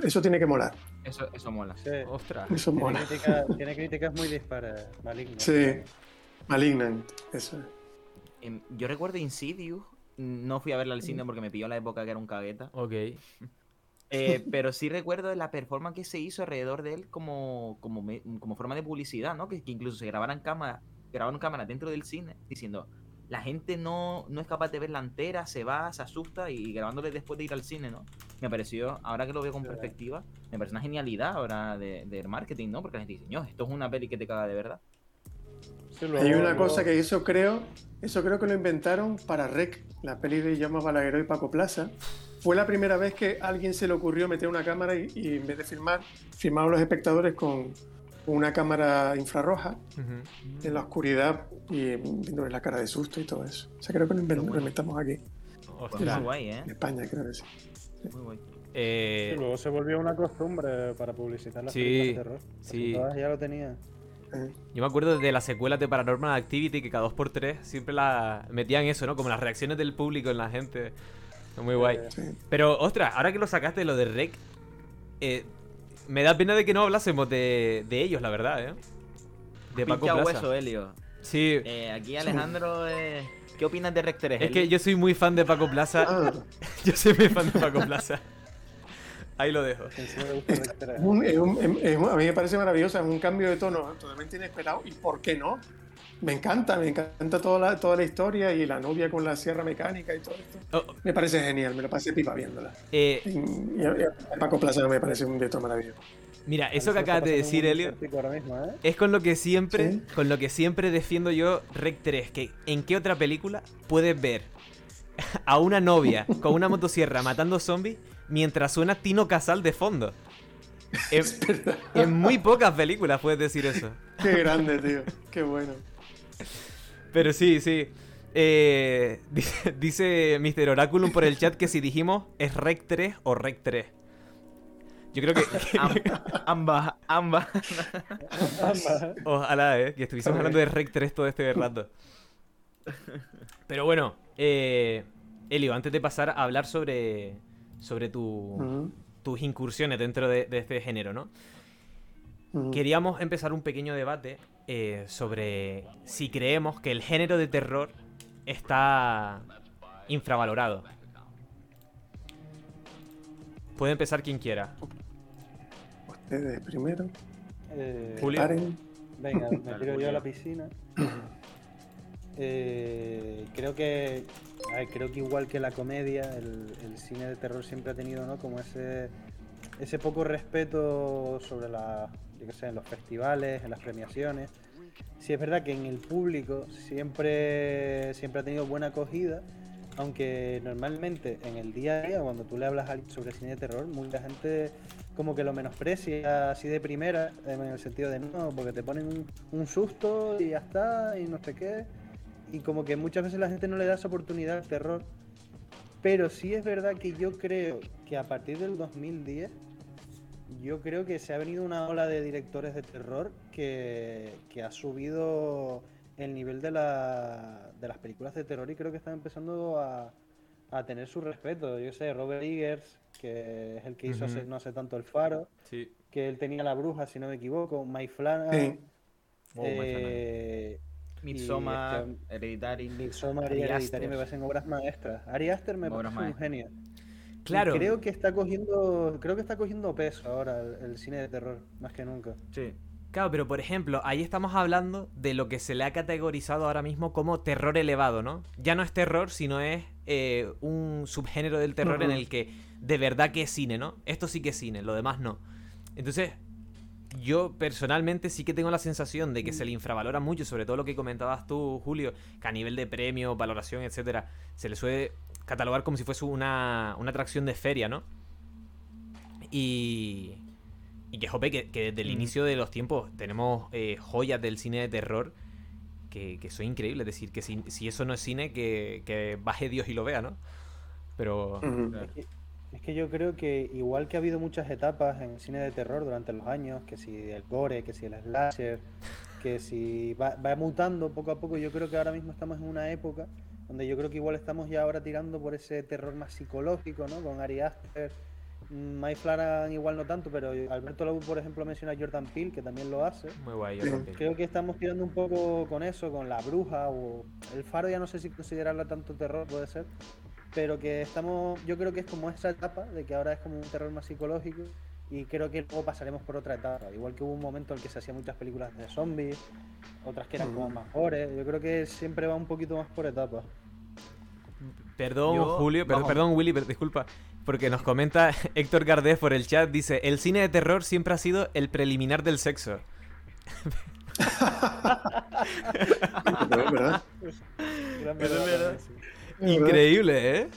Eso tiene que molar. Eso, eso mola. Sí, Ostras. Eso tiene, mola. crítica- tiene críticas muy dispares, malignas. Sí. Malignant. Eso. Em, Yo recuerdo Insidious. No fui a verla al cine porque me pilló la época que era un cagueta. Ok. Eh, pero sí recuerdo de la performance que se hizo alrededor de él como, como, me- como forma de publicidad, ¿no? Que, que incluso se grabaran cámaras, grabaron cámaras dentro del cine diciendo la gente no, no es capaz de verla entera, se va, se asusta y grabándole después de ir al cine, ¿no? Me pareció, ahora que lo veo con perspectiva, me parece una genialidad ahora de, del marketing, ¿no? Porque la gente dice, no, esto es una peli que te caga de verdad. Sí, luego- Hay una luego- cosa que eso creo, eso creo que lo inventaron para Rec, la peli de Llama Balagueró y Paco Plaza. Fue la primera vez que a alguien se le ocurrió meter una cámara y, y en vez de filmar, filmaban los espectadores con una cámara infrarroja Ujú. en la oscuridad y viéndoles la cara de susto y todo eso. O sea, creo que lo, inven- lo inventamos aquí, guay, ¿eh? en España, creo que sí. Muy guay. Eh, Sí, luego se volvió una costumbre para publicitar las Sí, películas de terror. Sí. Todas ya lo tenía. Yo me acuerdo de las secuelas de Paranormal Activity que cada 2x3 siempre la metían eso, ¿no? Como las reacciones del público en la gente. Muy guay. Sí. Pero, ostras, ahora que lo sacaste lo de Rec, eh, me da pena de que no hablásemos de, de ellos, la verdad, ¿eh? De Paco Pincha Plaza. hueso, Helio. Sí, Eh, aquí Alejandro, eh, ¿qué opinas de Rec 3? es que yo soy muy fan de Paco Plaza. Ah, Yo soy muy fan de Paco Plaza. Ahí lo dejo. que sí me gusta Rec 3. es un- es un- es un- a mí me parece maravilloso, es un cambio de tono totalmente inesperado. ¿Y por qué no? Me encanta, me encanta toda la, toda la historia y la novia con la sierra mecánica y todo esto. Oh, Me parece genial, me lo pasé pipa viéndola. eh, Y, y a- y a Paco Plaza me parece un director maravilloso. mira, eso que acabas de decir, Elio, mismo, ¿eh? es con lo que siempre, Sí. con lo que siempre defiendo yo Rec 3, que en qué otra película puedes ver a una novia con una motosierra matando zombies mientras suena Tino Casal de fondo. En, en muy pocas películas puedes decir eso. Qué grande, tío. Qué bueno. Pero sí, sí. Eh, dice, dice Mr. Oraculum por el chat que si dijimos es Rec 3 o Rec 3. Yo creo que, que- Am- ambas, ambas. Ojalá, eh, que estuviésemos hablando de Rec 3 todo este rato. Pero bueno, eh, Elio, antes de pasar a hablar sobre, sobre tu, tus incursiones dentro de, de este género, ¿no? Queríamos empezar un pequeño debate eh, sobre si creemos que el género de terror está infravalorado. Puede empezar quien quiera. Ustedes primero. Eh, Julio. Paren. Venga, me tiro yo a la piscina. Eh, creo que creo que igual que la comedia, el, el cine de terror siempre ha tenido, ¿no? Como ese ese poco respeto sobre la, yo qué sé, en los festivales, en las premiaciones. Sí es verdad que en el público siempre siempre ha tenido buena acogida, aunque normalmente en el día a día cuando tú le hablas sobre cine de terror, mucha gente como que lo menosprecia así de primera, en el sentido de no, porque te ponen un, un susto y ya está, y no sé qué. Y como que muchas veces la gente no le da esa oportunidad al terror. Pero sí es verdad que yo creo que a partir del 2010, yo creo que se ha venido una ola de directores de terror que, que ha subido el nivel de, la- de las películas de terror y creo que están empezando a, a tener su respeto. Yo sé, Robert Eggers, que es el que hizo hace- no hace tanto El Faro, Sí. que él tenía La Bruja, si no me equivoco, Mike Flanagan, Sí. Oh, eh, Midsommar, y este, Hereditary. Midsommar y Ari Hereditary Aster. me parecen obras maestras. Ari Aster me Obras parece un genio. Y Claro. Creo que está cogiendo, creo que está cogiendo peso ahora el, el cine de terror, más que nunca. Sí. Claro, pero por ejemplo, ahí estamos hablando de lo que se le ha categorizado ahora mismo como terror elevado, ¿no? Ya no es terror, sino es eh, un subgénero del terror en el que de verdad que es cine, ¿no? Esto sí que es cine, lo demás no. Entonces, yo personalmente sí que tengo la sensación de que se le infravalora mucho, sobre todo lo que comentabas tú, Julio, que a nivel de premio, valoración, etcétera, se le suele catalogar como si fuese una, una atracción de feria, ¿no? Y, y que, jope, que, que desde el Mm. inicio de los tiempos tenemos eh, joyas del cine de terror que, que son increíbles. Es decir, que si, si eso no es cine, que, que baje Dios y lo vea, ¿no? Pero. Es que yo creo que igual que ha habido muchas etapas en el cine de terror durante los años, que si el gore, que si el slasher, que si va, va mutando poco a poco, yo creo que ahora mismo estamos en una época donde yo creo que igual estamos ya ahora tirando por ese terror más psicológico, ¿no? Con Ari Aster, mm, Mike Flanagan igual no tanto, pero Alberto Lobo, por ejemplo, menciona a Jordan Peele, que también lo hace. Muy guay, yo Sí. también. Creo que estamos tirando un poco con eso, con la bruja o el faro, ya no sé si considerarla tanto terror, puede ser. Pero que estamos, yo creo que es como esa etapa de que ahora es como un terror más psicológico y creo que luego pasaremos por otra etapa. Igual que hubo un momento en el que se hacían muchas películas de zombies, otras que eran como más gore. Yo creo que siempre va un poquito más por etapas. Perdón, Yo- Julio, perdón, perdón, Willy, pero disculpa. Porque nos comenta Héctor Gardés por el chat, dice, el cine de terror siempre ha sido el preliminar del sexo. Pero es verdad. Gran Eso es verdad verdad. Increíble, ¿eh?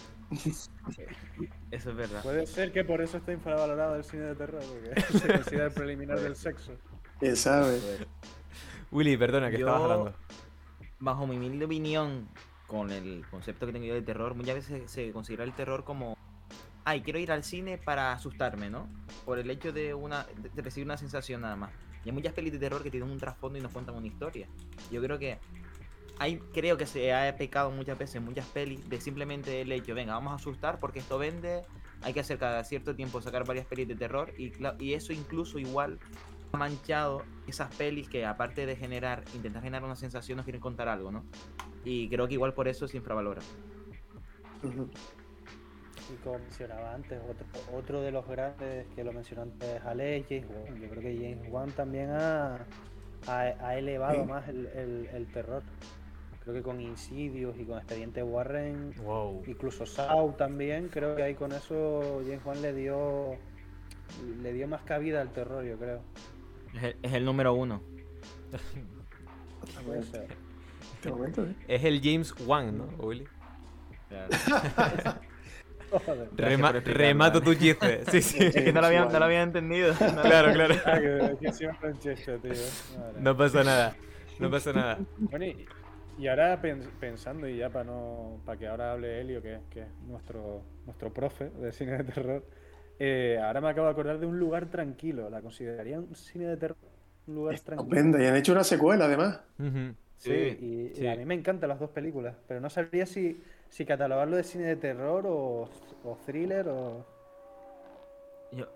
Eso es verdad. Puede ser que por eso está infravalorado el cine de terror, porque se considera el preliminar del sexo. ¿Quién sabe? Willy, perdona, que Yo- estabas hablando. Bajo mi humilde opinión, con el concepto que tengo yo de terror, muchas veces se considera el terror como, ay, quiero ir al cine para asustarme, ¿no? Por el hecho de, una, de recibir una sensación nada más. Y hay muchas pelis de terror que tienen un trasfondo y nos cuentan una historia. Yo creo que hay, creo que se ha pecado muchas veces en muchas pelis de simplemente el hecho, venga, vamos a asustar porque esto vende, hay que hacer cada cierto tiempo sacar varias pelis de terror y, eso incluso igual ha manchado esas pelis que aparte de generar, intentar generar una sensación, nos quieren contar algo, ¿no? Y creo que igual por eso se infravalora. Y como mencionaba antes, otro, otro de los grandes que lo mencionó antes Ale, James Wan. Yo creo que James Wan también ha, ha, ha elevado Sí. más el, el- el terror. Creo que con Insidious y con Expediente Warren, Wow. incluso Saw también, creo que ahí con eso James Wan le dio le dio más cabida al terror, yo creo. Es el, es el número uno. Puede ser. Este momento, ¿eh? Es el James Wan, ¿no, Willy? Rema- remato tu chiste. Sí, sí. Es que no lo había, no lo había entendido. claro, claro. Madre. No pasa nada. No pasa nada. Bueno, y, y ahora pens- pensando, y ya para no para que ahora hable Helio, que, que es nuestro, nuestro profe de cine de terror, eh, ahora me acabo de acordar de un lugar tranquilo. ¿La considerarían un cine de terror? Un lugar tranquilo. Estupenda. Y han hecho una secuela, además. Sí, y, y sí. a mí me encantan las dos películas, pero no sabría si, si catalogarlo de cine de terror o, o thriller o... Yo-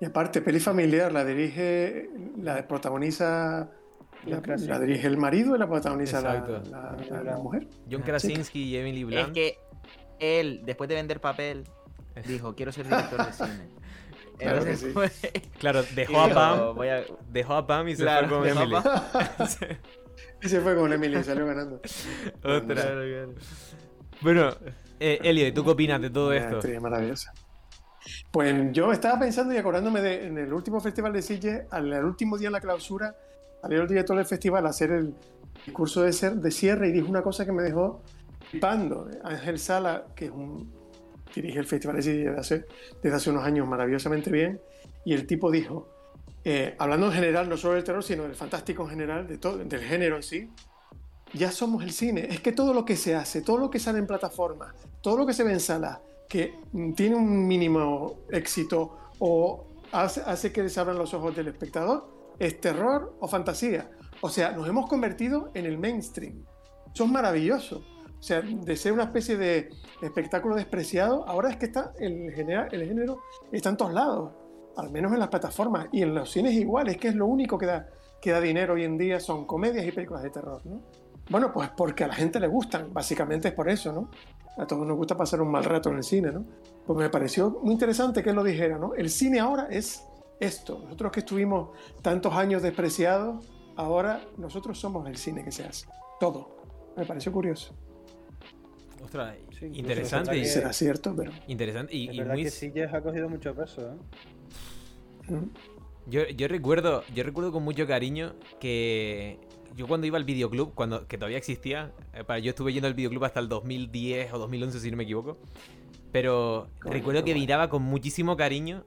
Y aparte, peli familiar, la dirige, la protagoniza, la, Krasinski. la dirige el marido y la protagoniza la, la- la- la mujer. John Krasinski y Emily Es Blunt. que él, después de vender papel, dijo, quiero ser director de cine. Claro que Entonces sí. fue- Claro, y dejó a Pam, voy a- dejó a Pam y se Claro, fue con Emily. Y se fue con Emily y salió ganando. Ostras. Bueno, eh, Elio, ¿y tú qué opinas de todo Una esto? maravillosa. Pues yo estaba pensando y acordándome de en el último festival de Sitges, al, al último día en la clausura, salió el director del festival a hacer el discurso de, ser- de cierre y dijo una cosa que me dejó flipando. Ángel Sala, que es un, dirige el festival desde hace, desde hace unos años maravillosamente bien, y el tipo dijo, eh, hablando en general, no solo del terror, sino del fantástico en general, de todo, del género en sí, ya somos el cine. Es que todo lo que se hace, todo lo que sale en plataformas, todo lo que se ve en salas, que mm, tiene un mínimo éxito o hace, hace que les abran los ojos del espectador, es terror o fantasía. O sea, nos hemos convertido en el mainstream. Eso es maravilloso. O sea, de ser una especie de espectáculo despreciado, ahora es que está el, el género está en todos lados, al menos en las plataformas. Y en los cines igual, es que es lo único que da, que da dinero hoy en día, son comedias y películas de terror, ¿no? Bueno, pues porque a la gente le gustan, básicamente es por eso, ¿no? A todos nos gusta pasar un mal rato en el cine, ¿no? Pues me pareció muy interesante que él lo dijera, ¿no? El cine ahora es esto. Nosotros que estuvimos tantos años despreciados, ahora nosotros somos el cine que se hace. Todo. Me pareció curioso. Ostras, Sí, interesante. Será cierto, pero... Interesante y, Es y verdad muy... que ha cogido mucho peso, ¿eh? mm, Yo, yo recuerdo, yo recuerdo con mucho cariño que yo cuando iba al videoclub, cuando que todavía existía, eh, para, yo estuve yendo al videoclub hasta el 2010 o 2011 si no me equivoco, pero recuerdo que miraba con muchísimo cariño,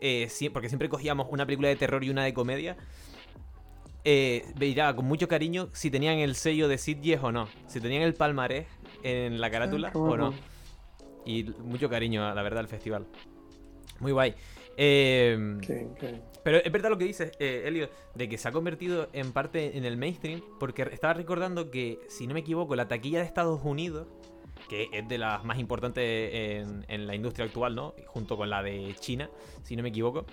eh, porque siempre cogíamos una película de terror y una de comedia, eh, miraba con mucho cariño si tenían el sello de Sitges o no, si tenían el palmarés en la carátula o no. Y mucho cariño, la verdad, al festival. Muy guay. Eh, que- pero es verdad lo que dices, eh, Elio, de que se ha convertido en parte en el mainstream, porque estaba recordando que, si no me equivoco, la taquilla de Estados Unidos, que es de las más importantes en, en la industria actual, ¿no? Junto con la de China, si no me equivoco,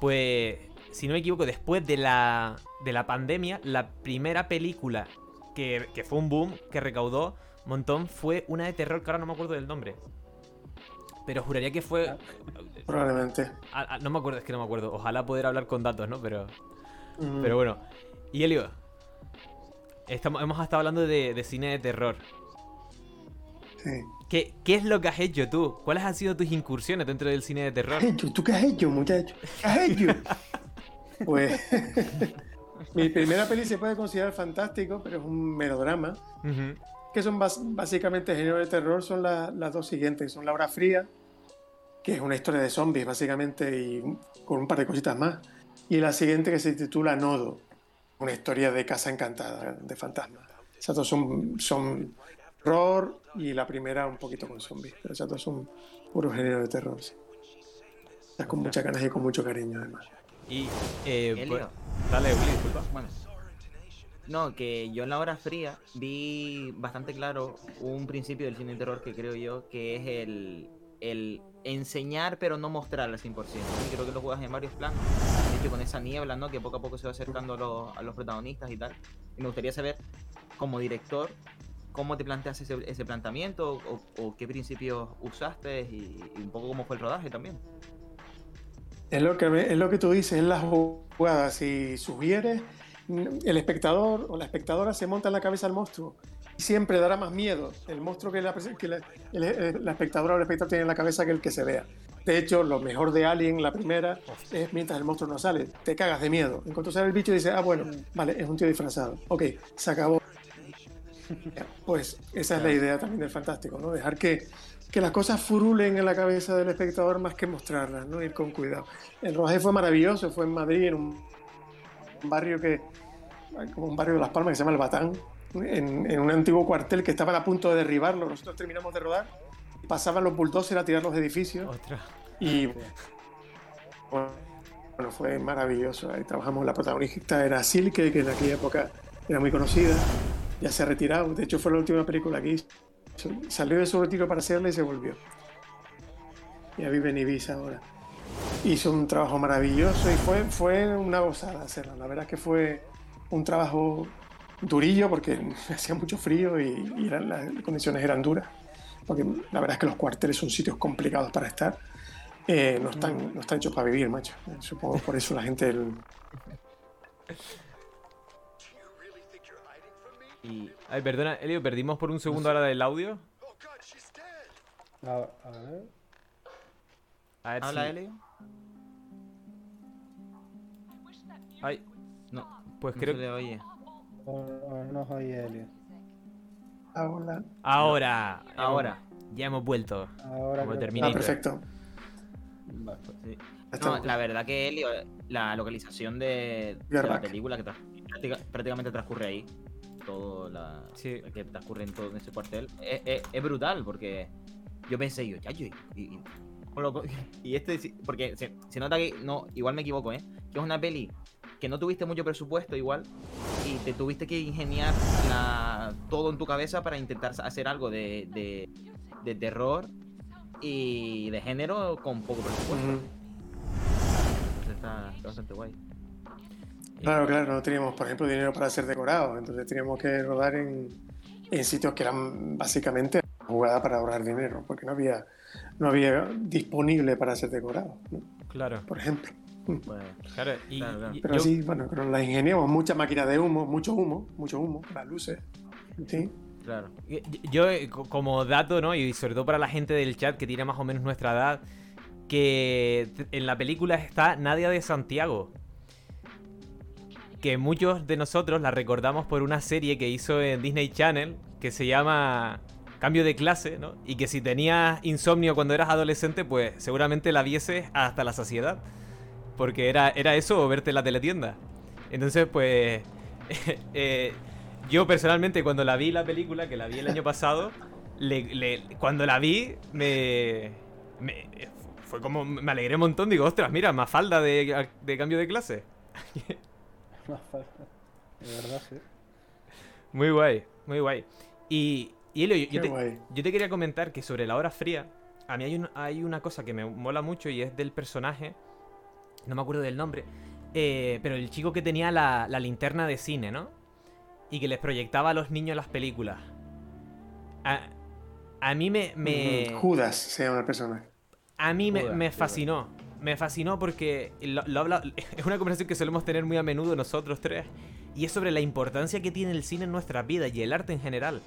pues, si no me equivoco, después de la, de la pandemia, la primera película que, que fue un boom, que recaudó un montón, fue una de terror, que ahora no me acuerdo del nombre. Pero juraría que fue... Probablemente. No me acuerdo, es que no me acuerdo. Ojalá poder hablar con datos, ¿no? Pero, Mm, pero bueno. Y Elio, estamos, hemos estado hablando de, de cine de terror. Sí. ¿Qué, ¿Qué es lo que has hecho tú? ¿Cuáles han sido tus incursiones dentro del cine de ¿Qué terror? has hecho? ¿Tú qué has hecho, muchacho? ¿Qué has hecho? pues mi primera peli se puede considerar fantástico, pero es un melodrama. Que son básicamente género de terror, son la- las dos siguientes. Son La Hora Fría, que es una historia de zombies, básicamente, y con un par de cositas más. Y la siguiente que se titula Nodo, una historia de casa encantada, de fantasmas. Esas dos son, son horror y la primera un poquito con zombies, pero esas dos son puro género de terror. sí. Esas con muchas ganas y con mucho cariño, además. Y, eh, pues- dale, Willy, disculpa. Bueno. No, que yo en la hora fría vi bastante claro un principio del cine de terror que creo yo que es el, el enseñar pero no mostrar al 100%. Y creo que lo juegas en varios planos. De hecho, con esa niebla, ¿no? Que poco a poco se va acercando a los, a los protagonistas y tal. Y me gustaría saber, como director, cómo te planteas ese, ese planteamiento o, o qué principios usaste y, y un poco cómo fue el rodaje también. Es lo que, es lo que tú dices, es la jugada. Si sugieres, el espectador o la espectadora se monta en la cabeza al monstruo. Y siempre dará más miedo el monstruo que la, que la- el- el- la espectadora o el espectador tiene en la cabeza que el que se vea. De hecho, lo mejor de Alien, la primera, es mientras el monstruo no sale. Te cagas de miedo. En cuanto sale el bicho, dices, ah, bueno, vale, es un tío disfrazado. Ok, se acabó. Pues esa es la idea también del fantástico, ¿no? Dejar que, que las cosas furulen en la cabeza del espectador más que mostrarlas, ¿no? Ir con cuidado. El rodaje fue maravilloso, fue en Madrid, en un, barrio que, como un barrio de Las Palmas que se llama El Batán, en, en un antiguo cuartel que estaban a punto de derribarlo. Nosotros terminamos de rodar, pasaban los bulldozers a tirar los edificios Ostras. y bueno, fue maravilloso. Ahí trabajamos, la protagonista era Silke, que en aquella época era muy conocida, ya se ha retirado, de hecho fue la última película que hizo. Salió de su retiro para hacerla y se volvió. Ya vive en Ibiza ahora. Hizo un trabajo maravilloso y fue, fue una gozada hacerla. La verdad es que fue un trabajo durillo porque hacía mucho frío y, las condiciones eran duras. porque la verdad es que los cuarteles son sitios complicados para estar. Eh, no, están, no están hechos para vivir, macho. Supongo por eso la gente. Y Ay, perdona, Elio, perdimos por un segundo ahora del audio. A, a ver. A ver habla si- Elio. Ay, No, pues no creo se le oye. No os oye Helio. Ahora. Ahora. Ahora. Ya hemos vuelto. Ahora Como termina. Ah, perfecto. Sí. Ya No, la verdad que Elio, la localización de, la película que tra- prácticamente transcurre ahí, todo la, Sí. que transcurre en todo en ese cuartel, es, es- es brutal porque yo pensé yo, y, y- y este, porque se, se nota que, no, igual me equivoco, ¿eh? Que es una peli que no tuviste mucho presupuesto igual y te tuviste que ingeniar la- todo en tu cabeza para intentar hacer algo de, de, de terror y de género con poco presupuesto. Ujú. Entonces está, está bastante guay. Claro, claro, no teníamos, por ejemplo, dinero para hacer decorados, entonces teníamos que rodar en, en sitios que eran básicamente jugada para ahorrar dinero, porque no había, no había disponible para hacer decorados, ¿no? Claro, por ejemplo. Claro. Y, Claro, claro. y- Pero yo- sí, bueno, pero la ingeniamos, mucha máquina de humo, mucho humo, mucho humo, las luces. Sí, claro. Yo, eh, co- como dato, ¿no? Y sobre todo para la gente del chat que tiene más o menos nuestra edad, que en la película está Nadia de Santiago. Que muchos de nosotros la recordamos por una serie que hizo en Disney Channel que se llama Cambio de clase, ¿no? Y que si tenías insomnio cuando eras adolescente, pues seguramente la vieses hasta la saciedad. Porque era, era eso o verte la teletienda. Entonces, pues. eh, yo personalmente, cuando la vi la película, que la vi el año pasado, cuando la vi, me, me- Fue como. Me alegré un montón. Digo, ostras, mira, más falda de cambio de clase. Más falta. De verdad, sí. Muy guay, muy guay. Y, y Elio, yo, te, guay. yo te quería comentar que sobre la hora fría, a mí hay, un- hay una cosa que me mola mucho y es del personaje, no me acuerdo del nombre, eh, pero el chico que tenía la, la linterna de cine, ¿no? Y que les proyectaba a los niños las películas. A, a mí me... me Judas se llama el personaje. a mí me, me fascinó. Me fascinó porque lo, habla- es una conversación que solemos tener muy a menudo nosotros tres. Y es sobre la importancia que tiene el cine en nuestra vida y el arte en general.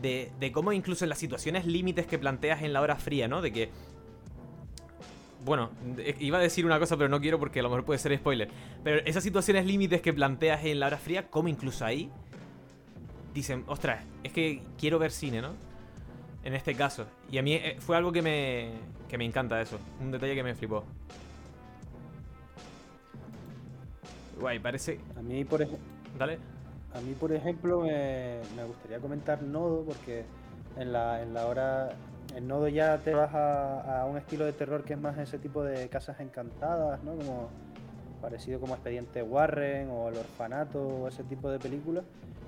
De, de cómo incluso en las situaciones límites que planteas en la hora fría, ¿no? De que... Bueno, iba a decir una cosa pero no quiero porque a lo mejor puede ser spoiler. Pero esas situaciones límites que planteas en la hora fría, como incluso ahí... Dicen, ostras, es que quiero ver cine, ¿no? en este caso. Y a mí eh, fue algo que me, que me encanta eso. Un detalle que me flipó. Guay, parece... A mí, por ejemplo. Dale. A mí, por ejemplo, me, me gustaría comentar Nodo, porque en la, en la hora. En Nodo ya te vas a, a un estilo de terror que es más ese tipo de casas encantadas, ¿no? Como parecido como Expediente Warren o El Orfanato o ese tipo de películas.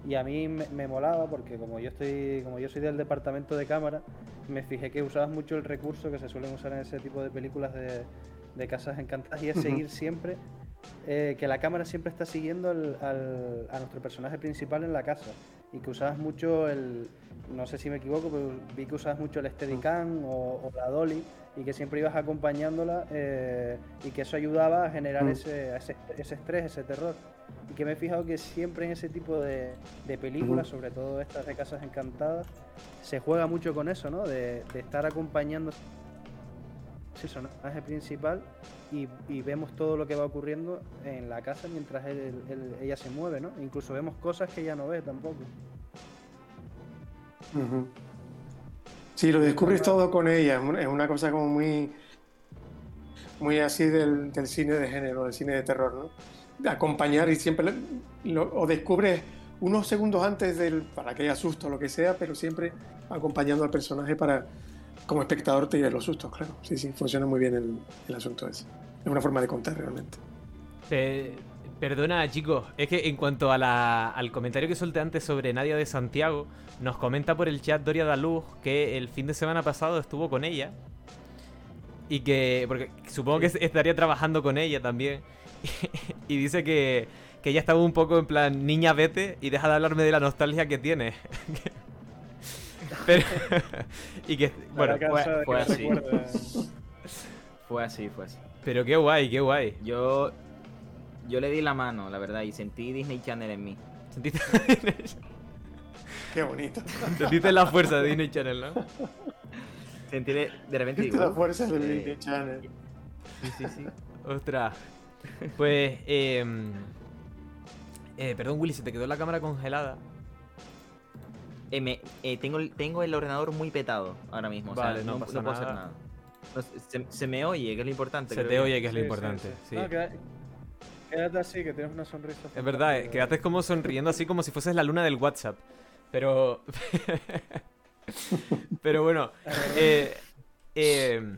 Y a mí me, me molaba porque como yo estoy, como yo soy del departamento de cámara, me fijé que usabas mucho el recurso que se suelen usar en ese tipo de películas de, de casas encantadas y es seguir siempre eh, que la cámara siempre está siguiendo al- al- a nuestro personaje principal en la casa. Y que usabas mucho el, no sé si me equivoco, pero vi que usabas mucho el Steadicam o, o la Dolly y que siempre ibas acompañándola eh, y que eso ayudaba a generar Mm. ese, ese, ese estrés, ese terror. Y que me he fijado que siempre en ese tipo de, de películas, sobre todo estas de Casas Encantadas, se juega mucho con eso, ¿no? De, de estar acompañando ese personaje principal y, y vemos todo lo que va ocurriendo en la casa mientras él- él- ella se mueve, ¿no? Incluso vemos cosas que ella no ve tampoco. Ujú. Sí, lo descubres todo con ella. Es una- cosa como muy, muy así del, cine de género, del cine de terror, ¿no? De acompañar y siempre lo, o descubres unos segundos antes del, para que haya susto lo que sea, pero siempre acompañando al personaje para, como espectador, te lleve los sustos, claro. Sí, sí, funciona muy bien el, asunto ese. Es una forma de contar realmente. Pe- perdona, chicos. Es que en cuanto a la- al comentario que solté antes sobre Nadia de Santiago, nos comenta por el chat Doria Daluz que el fin de semana pasado estuvo con ella. Y que. Porque supongo que estaría trabajando con ella también. y dice que, que ella estaba un poco en plan, niña, vete y deja de hablarme de la nostalgia que tiene. Pero, y que, bueno, fue que así. Fue así, fue así. pero qué guay, qué guay. Yo, yo le di la mano, la verdad, y sentí Disney Channel en mí. Sentiste, Qué bonito. sentiste la fuerza de Disney Channel, ¿no? Sentí de, de repente digo, la fuerza eh, Disney Channel. Sí, sí, sí. Ostras. Pues, eh, eh, perdón, Willy, se te quedó la cámara congelada. Eh, me- eh, tengo, el- tengo el ordenador muy petado ahora mismo. o sea, Vale, no no, pasa no puedo hacer nada. nada. No, se, se me oye, que es lo importante. Se te oye, que es lo Sí, sí, importante. sí. No, quédate así, que tienes una sonrisa. Es verdad, eh, quedaste como sonriendo así como si fueses la luna del WhatsApp. Pero. Pero bueno. Eh, eh,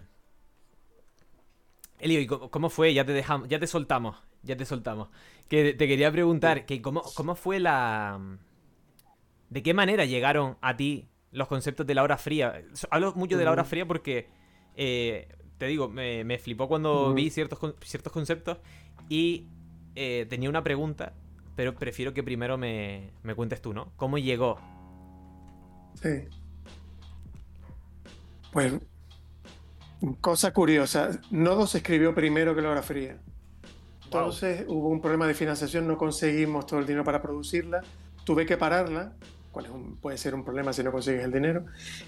Elio, ¿y cómo, fue? Ya te dejamos, ya te soltamos. Ya te soltamos. Que te quería preguntar, que cómo, cómo fue la. ¿De qué manera llegaron a ti los conceptos de la hora fría? Hablo mucho de la hora fría porque. eh, te digo, me, me flipó cuando vi ciertos, ciertos conceptos y eh, tenía una pregunta, pero prefiero que primero me, me cuentes tú, ¿no? ¿Cómo llegó? Sí. Pues, cosa curiosa, Nodo se escribió primero que la hora fría. Entonces hubo un problema de financiación, no conseguimos todo el dinero para producirla, tuve que pararla, cual es un- puede ser un problema si no consigues el dinero,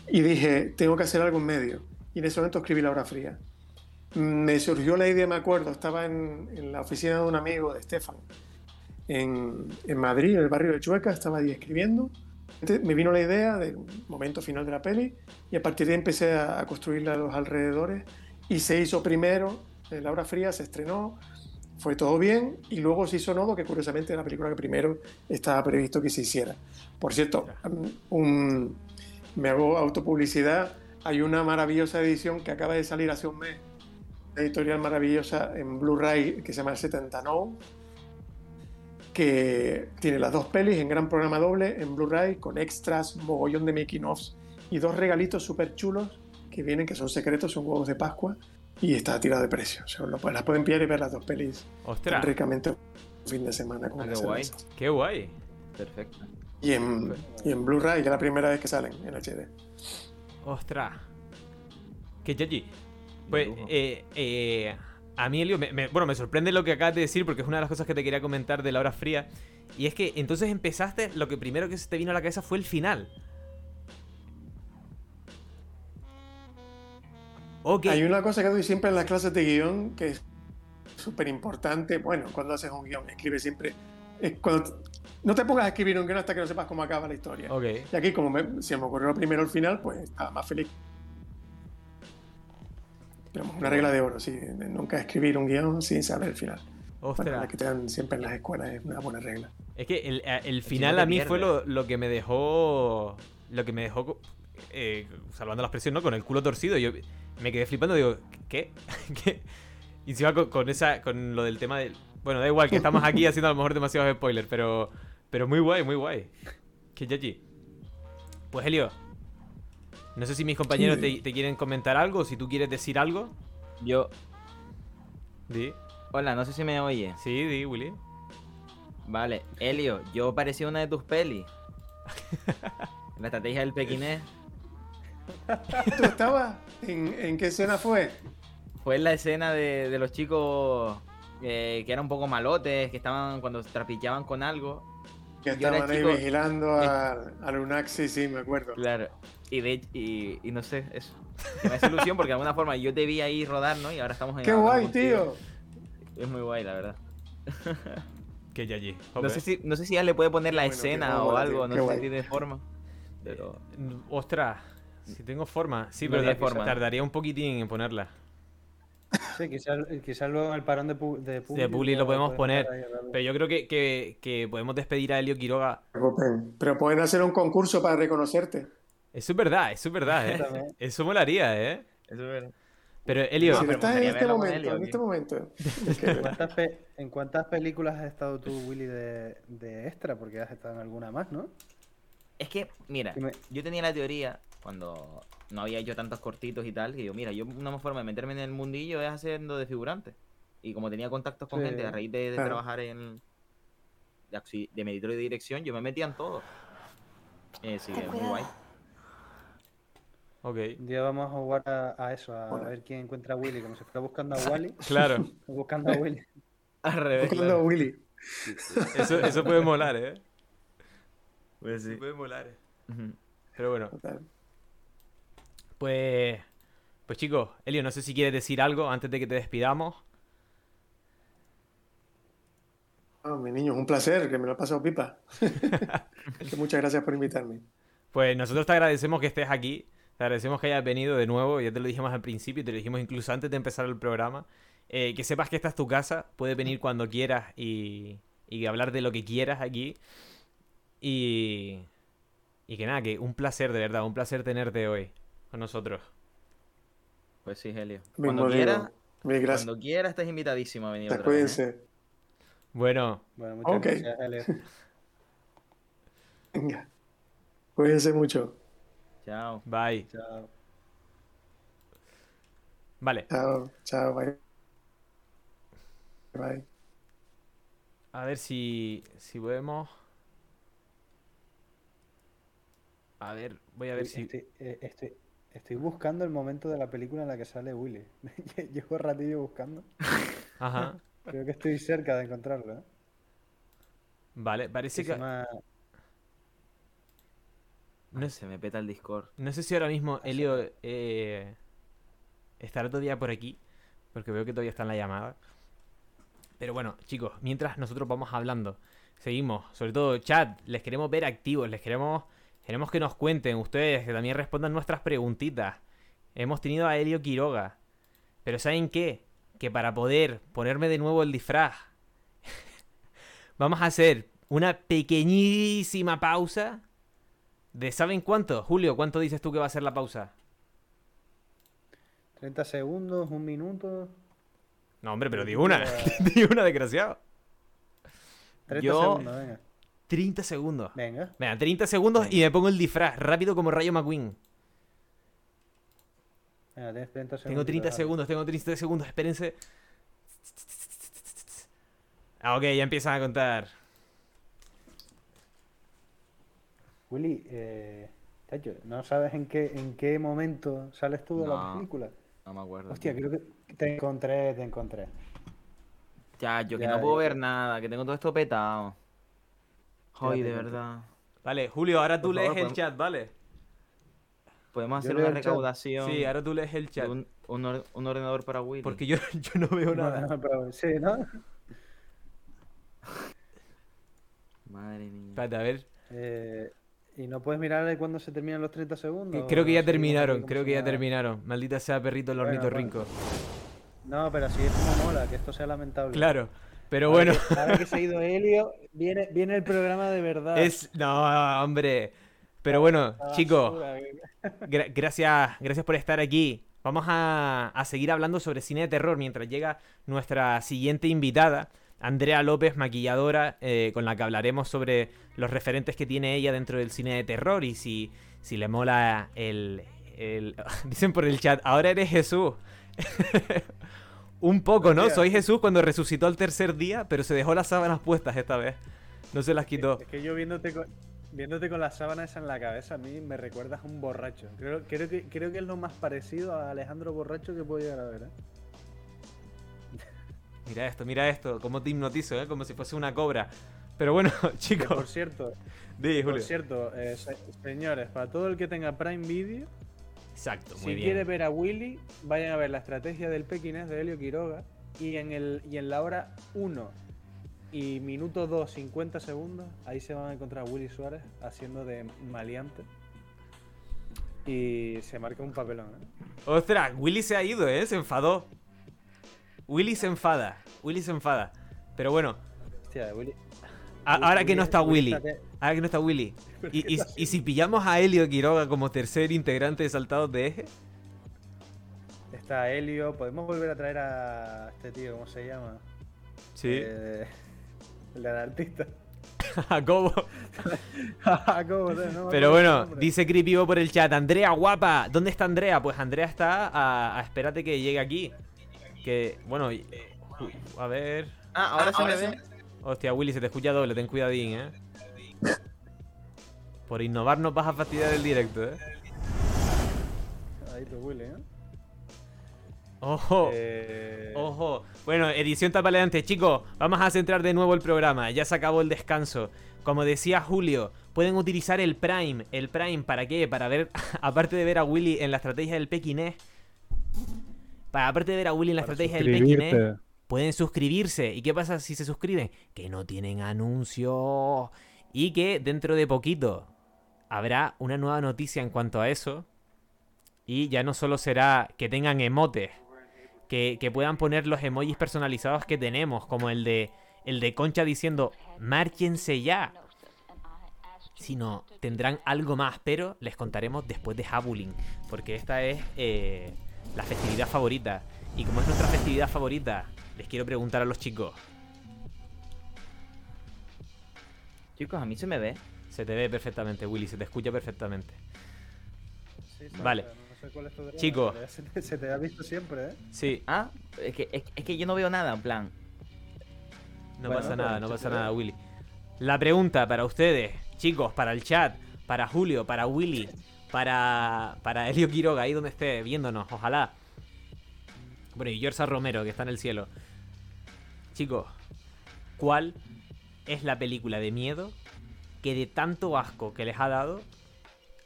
y dije, tengo que hacer algo en medio. Y en ese momento escribí la hora fría. Me surgió la idea, me acuerdo, estaba en, en la oficina de un amigo de Estefan, en, en Madrid, en el barrio de Chueca, estaba ahí escribiendo. Entonces, me vino la idea del momento final de la peli y a partir de ahí empecé a, a construirla a los alrededores y se hizo primero, en la hora fría se estrenó, fue todo bien y luego se hizo Nodo, que curiosamente era la película que primero estaba previsto que se hiciera. Por cierto, un- me hago autopublicidad, hay una maravillosa edición que acaba de salir hace un mes, editorial maravillosa en Blu-ray que se llama el 79 que tiene las dos pelis en gran programa doble en Blu-ray con extras, mogollón de making offs y dos regalitos súper chulos que vienen, que son secretos, son huevos de Pascua y está tirado de precio. O sea, lo, las pueden pillar y ver las dos pelis Ostras, ricamente un fin de semana con Ah, qué guay. qué guay. Perfecto. Y en, y en Blu-ray, que es la primera vez que salen en HD. Ostras. Qué chachi. Pues, eh, eh, a mí, Elio, me- me- bueno, me sorprende lo que acabas de decir porque es una de las cosas que te quería comentar de la hora fría. Y es que entonces empezaste, lo que primero que se te vino a la cabeza fue el final. Ok. Hay una cosa que doy siempre en las clases de guion que es súper importante. Bueno, cuando haces un guion, escribe siempre. es cuando- no te pongas a escribir un guion hasta que no sepas cómo acaba la historia. Ok. Y aquí, como me- se me ocurrió primero el final, pues estaba más feliz. Pero una regla de oro, sí. de Nunca escribir un guion sin saber el final. Bueno, Ostras. la que te dan siempre en las escuelas es una buena regla. Es que el, el final a mí fue lo, lo que me dejó. Lo que me dejó. eh, salvando la expresión, ¿no? Con el culo torcido. Yo me quedé flipando, digo, ¿qué? ¿Qué? Y encima con, con esa. con lo del tema del. Bueno, da igual, que estamos aquí haciendo a lo mejor demasiados spoilers, pero. Pero muy guay, muy guay. Que yachi. Pues Helio. No sé si mis compañeros Sí. te, te quieren comentar algo, si tú quieres decir algo. Yo, Di. hola, no sé si me oye. Sí, di, Willy. Vale, Elio, yo parecía una de tus pelis. La estrategia del pequinés ¿Tú estabas? ¿En, en qué escena fue? fue la escena de, de los chicos eh, que eran un poco malotes, que estaban cuando trapicheaban con algo. Que estaban ahí chico. vigilando al, al Lunax, sí, sí, me acuerdo. Claro. Y, de, y, y no sé, eso. Que me hace ilusión porque de alguna forma yo te vi ahí rodar, ¿no? Y ahora estamos en ¡Qué guay, tío! Es muy guay, la verdad. Que yachi. No sé, si, no sé si ya le puede poner la bueno, escena o algo, tío, no qué sé guay. si tiene forma. Pero. Eh, Ostras, si tengo forma. Sí, No pero forma. tardaría un poquitín en ponerla. Sí, quizás quizás luego en el parón de, pu de Publi. De Publi lo podemos poner. ahí. Pero yo creo que, que- que podemos despedir a Elio Quiroga. Pero pueden hacer un concurso para reconocerte. Eso es verdad, eso es verdad, ¿eh? También. Eso molaría, ¿eh? Eso es verdad. Pero Elio, si pero estás en este momento, en este momento. ¿En cuántas, en cuántas películas has estado tú, Willy, de, de extra? Porque has estado en alguna más, ¿no? Es que, mira, yo tenía la teoría cuando no había hecho tantos cortitos y tal, que yo, mira, yo una forma de meterme en el mundillo es haciendo de figurante. Y como tenía contactos con Sí, gente a raíz de, de claro. trabajar en de, de mediador y dirección, yo me metía en todo. Eh, sí, es muy guay. Ok. Un día vamos a jugar a, a eso, a Bueno. ver quién encuentra a Willy, como si fuera buscando a Wally. Claro. buscando a Willy. Al revés. Buscando a Willy. Eso, eso puede molar, ¿eh? Pues sí. Puede molar. Ujú. Pero bueno, Total. pues... Pues chicos, Elio, no sé si quieres decir algo antes de que te despidamos. Ah, mi niño, es un placer, que me lo he pasado pipa. Muchas gracias por invitarme. Pues nosotros te agradecemos que estés aquí. Te agradecemos que hayas venido de nuevo. Ya te lo dijimos al principio, te lo dijimos incluso antes de empezar el programa. Eh, que sepas que esta es tu casa. Puedes venir cuando quieras y, y hablar de lo que quieras aquí. Y, y que nada, que un placer, de verdad, un placer tenerte hoy con nosotros. Pues sí, Helio. Cuando quieras, cuando quieras estás invitadísimo a venir otra vez. ¿eh? Cuídense. Bueno, Bueno, muchas Ok. gracias. Venga. Cuídense mucho. Chao. bye. Chao. Vale, Chao, chao, bye. Bye. a ver si, si podemos... A ver, voy a ver si... Estoy, eh, estoy- estoy buscando el momento de la película en la que sale Willy. Llevo ratillo buscando. Ajá. Creo que estoy cerca de encontrarlo. ¿eh? Vale, parece que... llama- No Se me peta el Discord. no sé si ahora mismo Elio eh, estará todavía por aquí, porque veo que todavía está en la llamada. Pero bueno, chicos, mientras nosotros vamos hablando, seguimos, sobre todo chat, les queremos ver activos, les queremos, queremos que nos cuenten ustedes, que también respondan nuestras preguntitas. Hemos tenido a Elio Quiroga, pero ¿saben qué? Que para poder ponerme de nuevo el disfraz, vamos a hacer una pequeñísima pausa de ¿saben cuánto? Julio, ¿cuánto dices tú que va a ser la pausa? 30 segundos, un minuto. No, hombre, pero di una. di una, desgraciado. 30 Yo- segundos, venga. 30 segundos. Venga. Venga, 30 segundos y me pongo el disfraz, rápido como Rayo McQueen. Venga, tienes 30 segundos. Tengo 30 segundos, tengo 30 segundos, espérense. Ah, ok, ya empiezan a contar. Willy, eh, chacho, ¿no sabes en qué, en qué momento sales tú de la película? No me acuerdo. Hostia, tío. creo que te encontré, te encontré. Ya, yo que Ya, no puedo ya. ver nada, que tengo todo esto petado. Ay, te de verdad. Vale, Julio, ahora tú Por lees favor, el podemos- chat, ¿vale? Podemos hacer una recaudación. Sí, ahora tú lees el chat. un, un or- un ordenador para Willy. Porque yo, yo no veo No, nada. no, pero sí, ¿no? Madre mía. Espérate, a ver. Eh, ¿Y no puedes mirar cuándo se terminan los 30 segundos? Creo que ¿O ya terminaron, creo que ya terminaron. Maldita sea perrito el Bueno, ornitorrinco. No, pero así es como mola, que esto sea lamentable. Claro, pero Ahora bueno. que- ahora que se ha ido Helio, viene, viene el programa de verdad. Es. No, hombre. Pero bueno, La chicos, gra- gracias, gracias por estar aquí. Vamos a, a seguir hablando sobre cine de terror mientras llega nuestra siguiente invitada, Andrea López, maquilladora, eh, con la que hablaremos sobre los referentes que tiene ella dentro del cine de terror y si, si le mola el, el- Dicen por el chat, ahora eres Jesús. Un poco, ¿no? Soy Jesús cuando resucitó al tercer día, pero se dejó las sábanas puestas esta vez. No se las quitó. Es que yo viéndote con, viéndote con las sábanas en la cabeza, a mí me recuerdas a un borracho. Creo, creo, que, creo que es lo más parecido a Alejandro Borracho que puedo llegar a ver. ¿eh? Mira esto, mira esto, cómo te hipnotizo, ¿eh? Como si fuese una cobra. Pero bueno, Que, por chicos, cierto, di, por cierto eh, se- señores, para todo el que tenga Prime Video, Exacto, muy si bien. quiere ver a Willy, vayan a ver la estrategia del Pekinés de Helio Quiroga. Y en, el, y en la hora 1 y minuto 2, 50 segundos, ahí se van a encontrar a Willy Suárez haciendo de maleante. Y se marca un papelón. ¿eh? Ostras, Willy se ha ido, ¿eh? Se enfadó. Willy se enfada, Willy se enfada. Pero bueno, Hostia, Willy. a- ahora que no está Willy, está- ahora que no está Willy. Y, y- y si pillamos a Helio Quiroga como tercer integrante de Saltados de Eje, Está Helio. Podemos volver a traer a este tío, ¿cómo se llama? sí, Eh, el artista. Jacobo. ¿Cómo? No Pero bueno, dice Creepybo por el chat, Andrea guapa, ¿dónde está Andrea? Pues Andrea está a, a espérate que llegue aquí. Que, bueno, uy, a ver... Ah, ahora se me ve. Hostia, Willy, se te escucha doble, ten cuidadín, ¿eh? Por innovar nos vas a fastidiar el directo, ¿eh? Pesadito Willy, ¿eh? Ojo. Eh, Ojo. Bueno, edición tapaleante. Chicos, vamos a centrar de nuevo el programa. Ya se acabó el descanso. Como decía Julio, pueden utilizar el Prime. ¿El Prime para qué? Para ver, aparte de ver a Willy en la estrategia del Pekinés. Para, aparte de ver a Willy en la estrategia del suscribirte. pueden suscribirse. ¿Y qué pasa si se suscriben? Que no tienen anuncios. Y que dentro de poquito habrá una nueva noticia en cuanto a eso. Y ya no solo será que tengan emotes, que, que puedan poner los emojis personalizados que tenemos, como el de el de Concha diciendo márchense ya, sino tendrán algo más, pero les contaremos después de Habulin, porque esta es eh, la festividad favorita. Y como es nuestra festividad favorita, les quiero preguntar a los chicos, Chicos, a mí se me ve. se te ve perfectamente, Willy, se te escucha perfectamente. Sí, Vale. no sé cuál es tu drama, Chico. pero Se te, se te ha visto siempre, ¿eh? Sí, Ah, es que, es, es que yo no veo nada, en plan. No Bueno, pasa nada, no pasa nada, ve. Willy. La pregunta para ustedes, chicos, para el chat, para Julio, para Willy, para, para Elio Quiroga, ahí donde esté viéndonos, ojalá. Bueno, y Yorsa Romero, que está en el cielo. Chicos, ¿cuál es la película de miedo que de tanto asco que les ha dado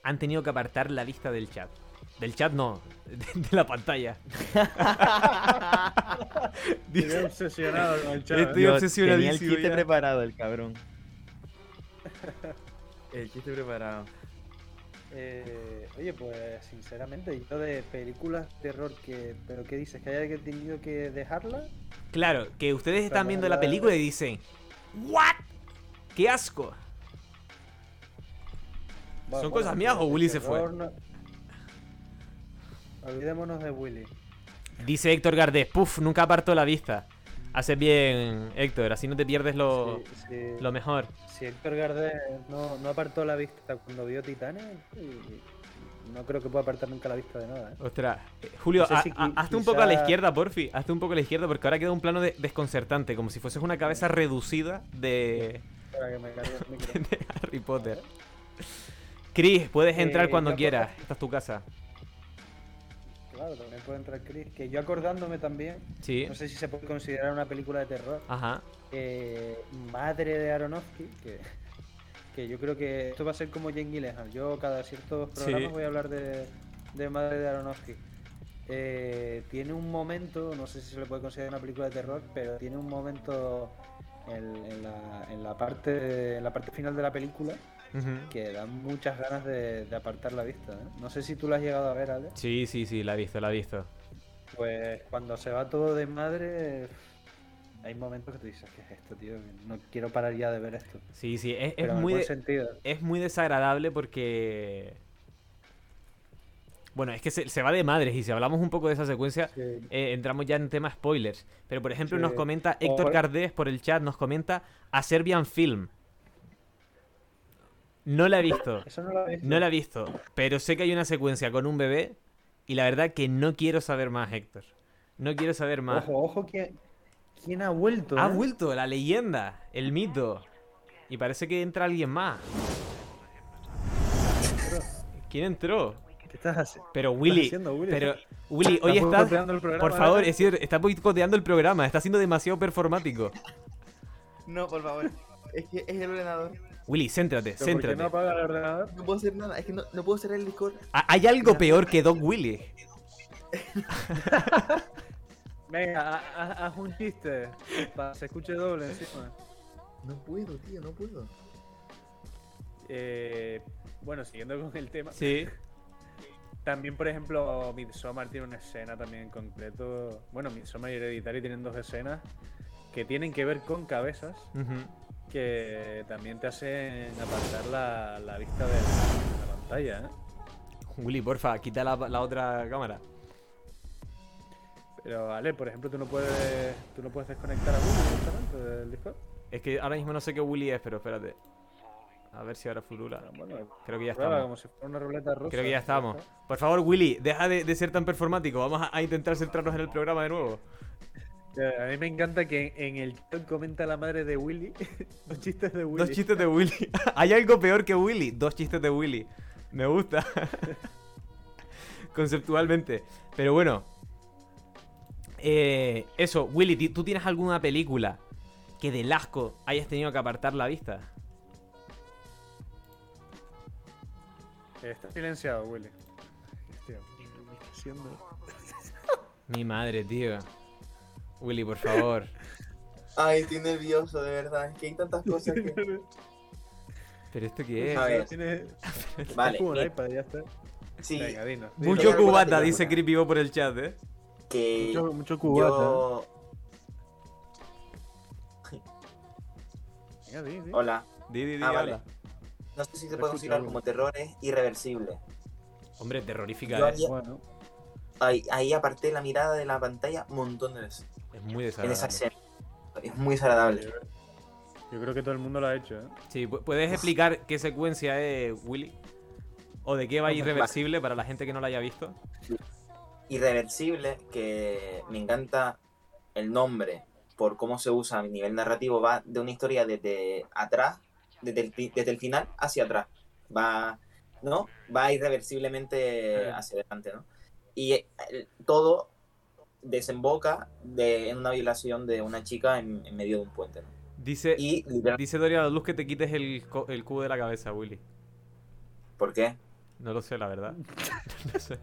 han tenido que apartar la vista del chat? Del chat no, de, de la pantalla. Estoy obsesionado con el chat. Estoy ¿eh? obsesionadísimo Tenía el chiste ya. preparado, el cabrón. El chiste preparado. Eh, oye, pues sinceramente, yo de películas de terror que. ¿Pero qué dices? ¿Que haya tenido que dejarla? Claro, que ustedes están viendo la la- película y dicen, ¿What? ¡Qué asco! Bueno, ¿Son bueno, cosas mías o Willy se terror no- Olvidémonos de Willy. Dice Héctor Gardés, puf, nunca apartó la vista. Haces bien, Héctor, así no te pierdes lo, Sí, sí. lo mejor. Si Héctor Gardés no, no apartó la vista cuando vio Titanes, no creo que pueda apartar nunca la vista de nada. ¿eh? Ostras, eh, Julio, No sé si hazte un poco a la izquierda, porfi. Hazte un poco a la izquierda porque ahora queda un plano de- desconcertante, como si fueses una cabeza reducida de, Para que me cargue el micro. de Harry Potter. Chris, puedes entrar Eh, cuando quieras. acuerdo- Esta es tu casa. Claro, también puede entrar Chris. Que yo acordándome también, Sí. no sé si se puede considerar una película de terror. Ajá. eh, madre de Aronofsky, que, que yo creo que esto va a ser como Jane Gyllenhaal. Yo cada ciertos programas Sí. voy a hablar de, de Madre de Aronofsky. Eh, tiene un momento, no sé si se le puede considerar una película de terror, pero tiene un momento en, en la, en la parte en la parte final de la película Que da muchas ganas de, de apartar la vista. ¿eh? No sé si tú la has llegado a ver, Ale. Sí, sí, sí, la he visto, la he visto. Pues cuando se va todo de madre, hay momentos que tú dices, ¿qué es esto, tío? No quiero parar ya de ver esto. Sí, sí, es, muy de- sentido. es muy desagradable porque. Bueno, es que se, se va de madres y si hablamos un poco de esa secuencia, Sí. eh, entramos ya en temas spoilers. Pero por ejemplo, Sí. nos comenta Héctor Cardés por el chat, nos comenta a Serbian Film. No la he visto, Eso no lo he visto. no la he visto, pero sé que hay una secuencia con un bebé y la verdad que no quiero saber más, Héctor. No quiero saber más. Ojo, ojo, ¿quién, quién ha vuelto? Ha eh? vuelto la leyenda, el mito. Y parece que entra alguien más. ¿Quién entró? ¿Qué estás haciendo? Pero Willy, haciendo, Willy? pero Willy, hoy Estás estás, boicoteando el programa, por favor, es decir, está boicoteando el programa, está siendo demasiado performático. No, por favor. Es que es el ordenador. Willy, céntrate, ¿Pero ¿Por qué céntrate. no apaga el ordenador? No puedo hacer nada. Es que no, no puedo cerrar el Discord. Ah, ¿Hay algo peor que Doc Willy? Venga, ha- ha- haz un chiste. Para que se escuche doble encima. No puedo, tío, no puedo. Eh, bueno, siguiendo con el tema. Sí. También, por ejemplo, Midsommar tiene una escena también en concreto. Bueno, Midsommar y Hereditary tienen dos escenas que tienen que ver con cabezas Ujú. Que también te hacen apartar la, la vista de la, de la pantalla. ¿eh? Willy, porfa, quita la, la otra cámara. Pero, vale, por ejemplo, tú no puedes, tú no puedes desconectar a Google directamente del Discord. Es que ahora mismo no sé qué Willy es, pero espérate. A ver si ahora fulula. Bueno, Creo que ya estamos. como si fuera una ruleta rusa. Creo que ya estamos. Por favor, Willy, deja de, de ser tan performático. Vamos a, a intentar centrarnos en el programa de nuevo. A mí me encanta que en el chat comenta la madre de Willy los chistes de Willy. Dos chistes de Willy. ¿Hay algo peor que Willy? Dos chistes de Willy. Me gusta. conceptualmente. Pero bueno. Eh, eso, Willy, ¿ti- ¿tú tienes alguna película que del asco hayas tenido que apartar la vista? Está silenciado, Willy. Hostia, me Mi madre, tío. Willy, por favor. Ay, estoy nervioso, de verdad. Es que hay tantas cosas que. ¿Pero esto qué es? A ver, Tiene- vale. como un mira, iPad, ya está. Sí, Venga, dinos. Mucho cubata, dice Creepy por el chat, ¿eh? que Mucho, mucho cubata. yo. Venga, di, di. Hola. Di, di, di, Ah, vale. habla. No sé si se puede considerar como terrores irreversibles. Hombre, terrorífica, Yo ¿eh? Bueno, Ahí, ahí aparté la mirada de la pantalla un montón de veces. Es muy desagradable. escena. Es muy desagradable. yo creo que todo el mundo lo ha hecho, ¿eh? Sí, pu- ¿puedes explicar qué secuencia es, Willy? ¿O de qué va irreversible para la gente que no la haya visto? Irreversible, que me encanta el nombre por cómo se usa a nivel narrativo, va de una historia desde atrás, desde el, desde el final hacia atrás. Va, ¿no? Va irreversiblemente hacia adelante, ¿no? Y eh, todo desemboca de, en una violación de una chica en, en medio de un puente, ¿no? Dice, Y dice Doria luz que te quites el, el cubo de la cabeza, Willy. ¿por qué? No lo sé, la verdad. no sé.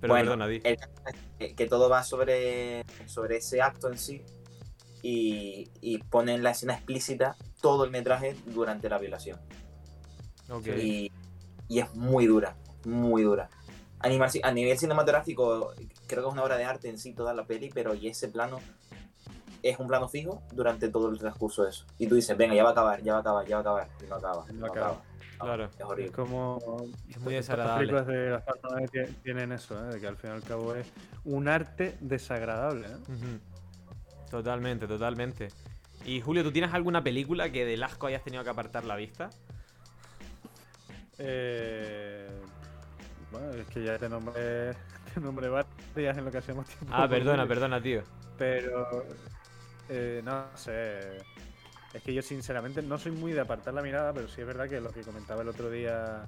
Pero Bueno, perdona, di. el que, todo va sobre, sobre ese acto en sí y, y pone en la escena explícita todo el metraje durante la violación. Ok. Y, y es muy dura, muy dura. Animar, a nivel cinematográfico, creo que es una obra de arte en sí toda la peli, pero y ese plano es un plano fijo durante todo el transcurso de eso. Y tú dices, venga, ya va a acabar, ya va a acabar, ya va a acabar, y no acaba. No no acaba. acaba. Claro. Es Es horrible. como. Es muy desagradable. películas de las tie- tienen eso, ¿eh? de que al fin y al cabo es un arte desagradable. ¿eh? Totalmente, totalmente. Y Julio, ¿tú tienes alguna película que del asco hayas tenido que apartar la vista? Eh, bueno, es que ya te nombré, te nombré varias en lo que hacemos tiempo. Ah, perdona, perdona, tío. Pero. eh, no sé. Es que yo, sinceramente, no soy muy de apartar la mirada, pero sí es verdad que lo que comentaba el otro día.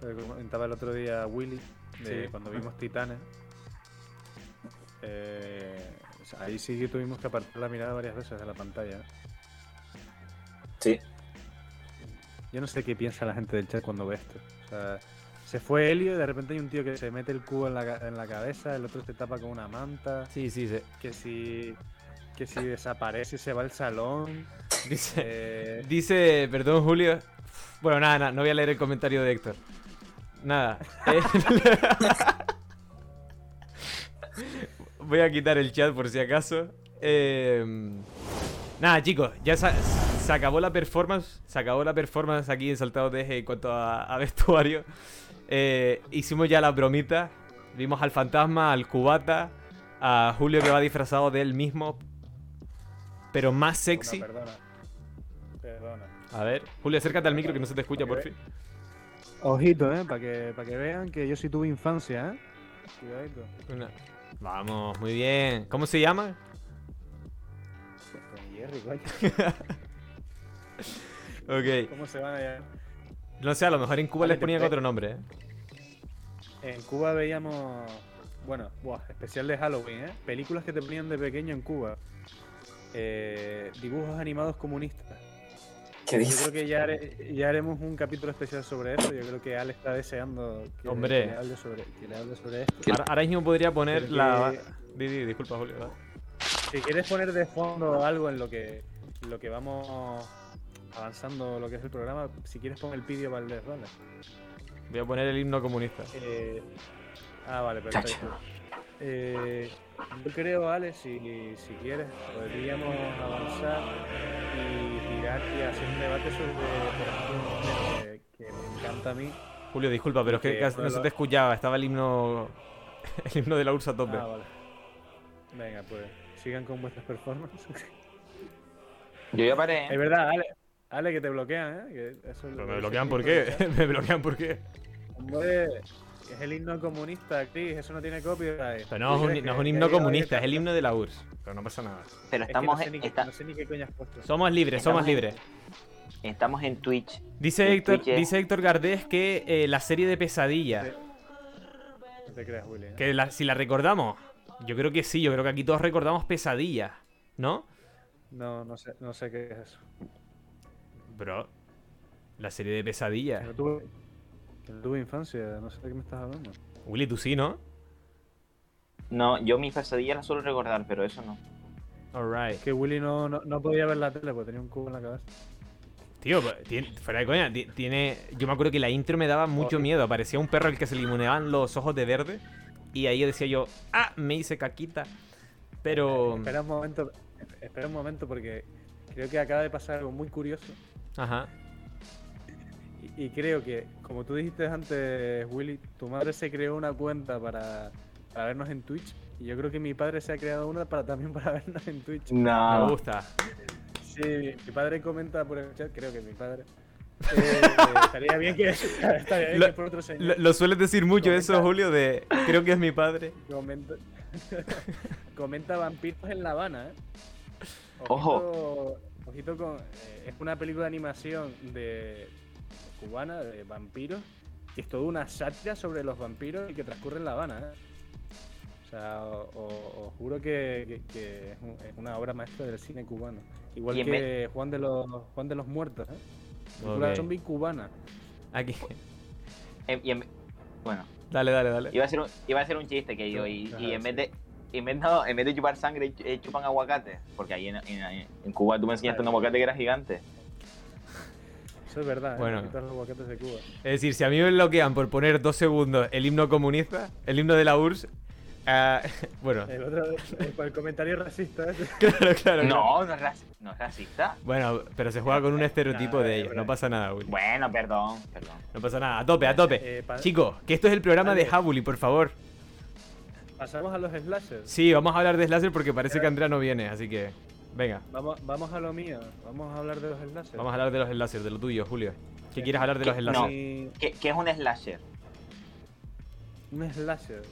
Lo que comentaba el otro día Willy, de Sí. cuando vimos Titanes. eh, ahí sí que tuvimos que apartar la mirada varias veces de la pantalla. ¿eh? Sí. Yo no sé qué piensa la gente del chat cuando ve esto. O sea, se fue Helio y de repente hay un tío que se mete el cubo en la, en la cabeza, el otro se tapa con una manta, Sí, sí, sí. que si, que si desaparece y se va al salón. Dice, eh, dice, perdón, Julio. Bueno, nada, nada, no voy a leer el comentario de Héctor. Nada. voy a quitar el chat por si acaso. Eh, nada, chicos, ya se, se acabó la performance. Se acabó la performance aquí en Saltado de Eje en cuanto a, a vestuario. Eh, hicimos ya la bromita. Vimos al fantasma, al cubata, a Julio que va disfrazado de él mismo. Pero más sexy. perdona. Perdona. A ver, Julio, acércate al micro que no se te escucha, por fin. Ojito, ¿eh? Para que, para que vean que yo sí tuve infancia, ¿eh? Cuidadito. Una- Vamos, muy bien. ¿Cómo se llama? Con Jerry, coño. Ok. ¿Cómo se van allá? No sé, a lo mejor en Cuba les ponían otro nombre, ¿eh? En Cuba veíamos, bueno, buah, especial de Halloween, ¿eh? Películas que te ponían de pequeño en Cuba. Eh, dibujos animados comunistas. ¿Qué Yo creo que ya, haré- ya haremos un capítulo especial sobre eso. Yo creo que Ale está deseando que, Hombre. que le hable sobre, que le hable sobre esto. Ahora, ahora mismo podría poner Pero la... que- Di, di, disculpa, Julio. ¿verdad? Si quieres poner de fondo algo en lo que, en lo que vamos avanzando lo que es el programa, si quieres pon el vídeo ¿vale? Voy a poner el himno comunista. Eh, ah, vale, perfecto. Eh, yo creo, Ale, si, si quieres, podríamos avanzar y tirar y hacer un debate sobre, por ejemplo, que, que me encanta a mí. Julio, disculpa, pero es que no se te escuchaba. Estaba el himno... El himno de la Ursa a tope. Ah, vale. Venga, pues sigan con vuestras performances. Yo ya paré. es verdad, Ale, Ale, que te bloquean, ¿eh? Que eso Pero me bloquean por qué. me bloquean por qué. Hombre, es el himno comunista, Chris, eso no tiene copyright. Pero no es ¿Tú un, no es himno comunista, es el himno de la URSS. Pero no pasa nada. Pero Es que estamos, no sé, en, ni, qué- está- no sé ni qué coño has puesto. Somos libres, somos Estamos en- libres. estamos en Twitch. Dice en Héctor, Twitch es- dice Héctor Gardés que eh, la serie de pesadilla. Sí. ¿Qué te creas, Willy? eh? Que la- si la recordamos, yo creo que sí, yo creo que aquí todos recordamos Pesadilla, ¿no? No, no sé, no sé qué es eso. Bro, la serie de Pesadilla. Que no tuve, que no tuve infancia, no sé de qué me estás hablando. Willy, tú sí, ¿no? No, yo mis pesadillas las suelo recordar, pero eso no. Alright. Que Willy no, no, no podía ver la tele porque tenía un cubo en la cabeza. Tío, pues, tiene- fuera de coña, ti- tiene. Yo me acuerdo que la intro me daba mucho miedo. Parecía un perro al que se le iluminaban los ojos de verde. Y ahí decía yo, ah, me hice caquita. Pero. Espera un momento, espera un momento porque creo que acaba de pasar algo muy curioso. Ajá. Y, y creo que, como tú dijiste antes, Willy, tu madre se creó una cuenta para, para vernos en Twitch. Y yo creo que mi padre se ha creado una para también para vernos en Twitch. Me No. gusta. Sí, mi padre comenta por el chat, creo que mi padre. Eh, estaría bien que, estaría bien Lo- que por otro señor. Lo, lo sueles decir mucho eso. Julio, de. Creo que es mi padre. Comenta, comenta vampiros en La Habana, ¿eh? Ojo. Ojito- con. eh, es una película de animación de cubana, de vampiros, que es toda una sátira sobre los vampiros y que transcurre en La Habana, ¿eh? O sea, o- o- os juro que, que- que es, un- es una obra maestra del cine cubano. Igual Y que Juan de los Juan de los Muertos, ¿eh? Película Ok. zombie cubana. Aquí. Em- y en- bueno, Dale, dale, dale. iba a, ser un, iba a ser un chiste que yo, y, y en vez de. En vez, no, en vez de chupar sangre, eh, chupan aguacate. Porque ahí en, en- en Cuba tú me enseñaste un aguacate que era gigante. Eso es verdad, Bueno. ¿eh? Los aguacates de Cuba. Es decir, si a mí me bloquean por poner dos segundos el himno comunista, el himno de la URSS. ah, bueno, El otro, el, el comentario racista ese. claro, claro. claro. No, no es, raci- no es racista. Bueno, pero se juega con un estereotipo Nada, de ellos. No pasa nada, Willy. Bueno, perdón, perdón. No pasa nada. A tope, a tope. Eh, Chicos, que esto es el programa de. Habuli, por favor. Pasamos a los slashers. Sí, vamos a hablar de Slasher porque parece que Andrea no viene, así que. Venga, Vamos, vamos a lo mío. Vamos a hablar de los slashers. vamos a hablar de los Slashers, de lo tuyo, Julio. ¿Qué quieres hablar de los. Slashers? No. ¿Qué, qué es un slasher? Un slasher.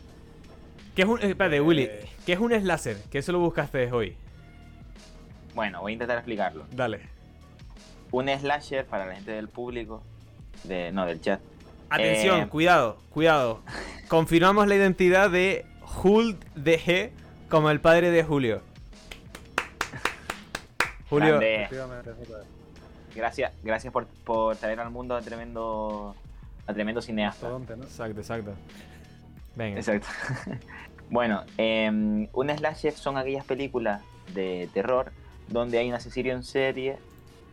¿Qué es un. eh, espérate, Willy. Eh. ¿Qué es un Slasher? Que eso lo buscaste hoy. Bueno, voy a intentar explicarlo. Dale. Un slasher para la gente del público, de, no, del chat. Atención, Eh, cuidado, cuidado. Confirmamos la identidad de Hult DG como el padre de Julio. Julio, Grande. Gracias, gracias por, por traer al mundo a tremendo, a tremendo cineasta. Exacto, exacto. Venga. Exacto. bueno, em, un slasher son aquellas películas de terror donde hay un asesino en serie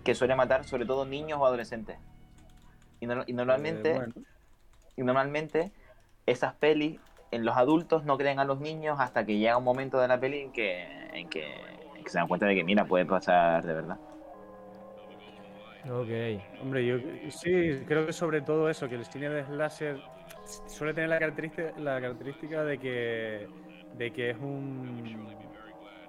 que suele matar sobre todo niños o adolescentes. Y, no- y normalmente, Eh, bueno, y normalmente esas pelis en los adultos no creen a los niños hasta que llega un momento de la peli en que, en que, en que se dan cuenta de que mira, puede pasar de verdad. Ok. hombre, yo sí, creo que sobre todo eso, que el cine de slasher suele tener la característica, la característica de que de que es un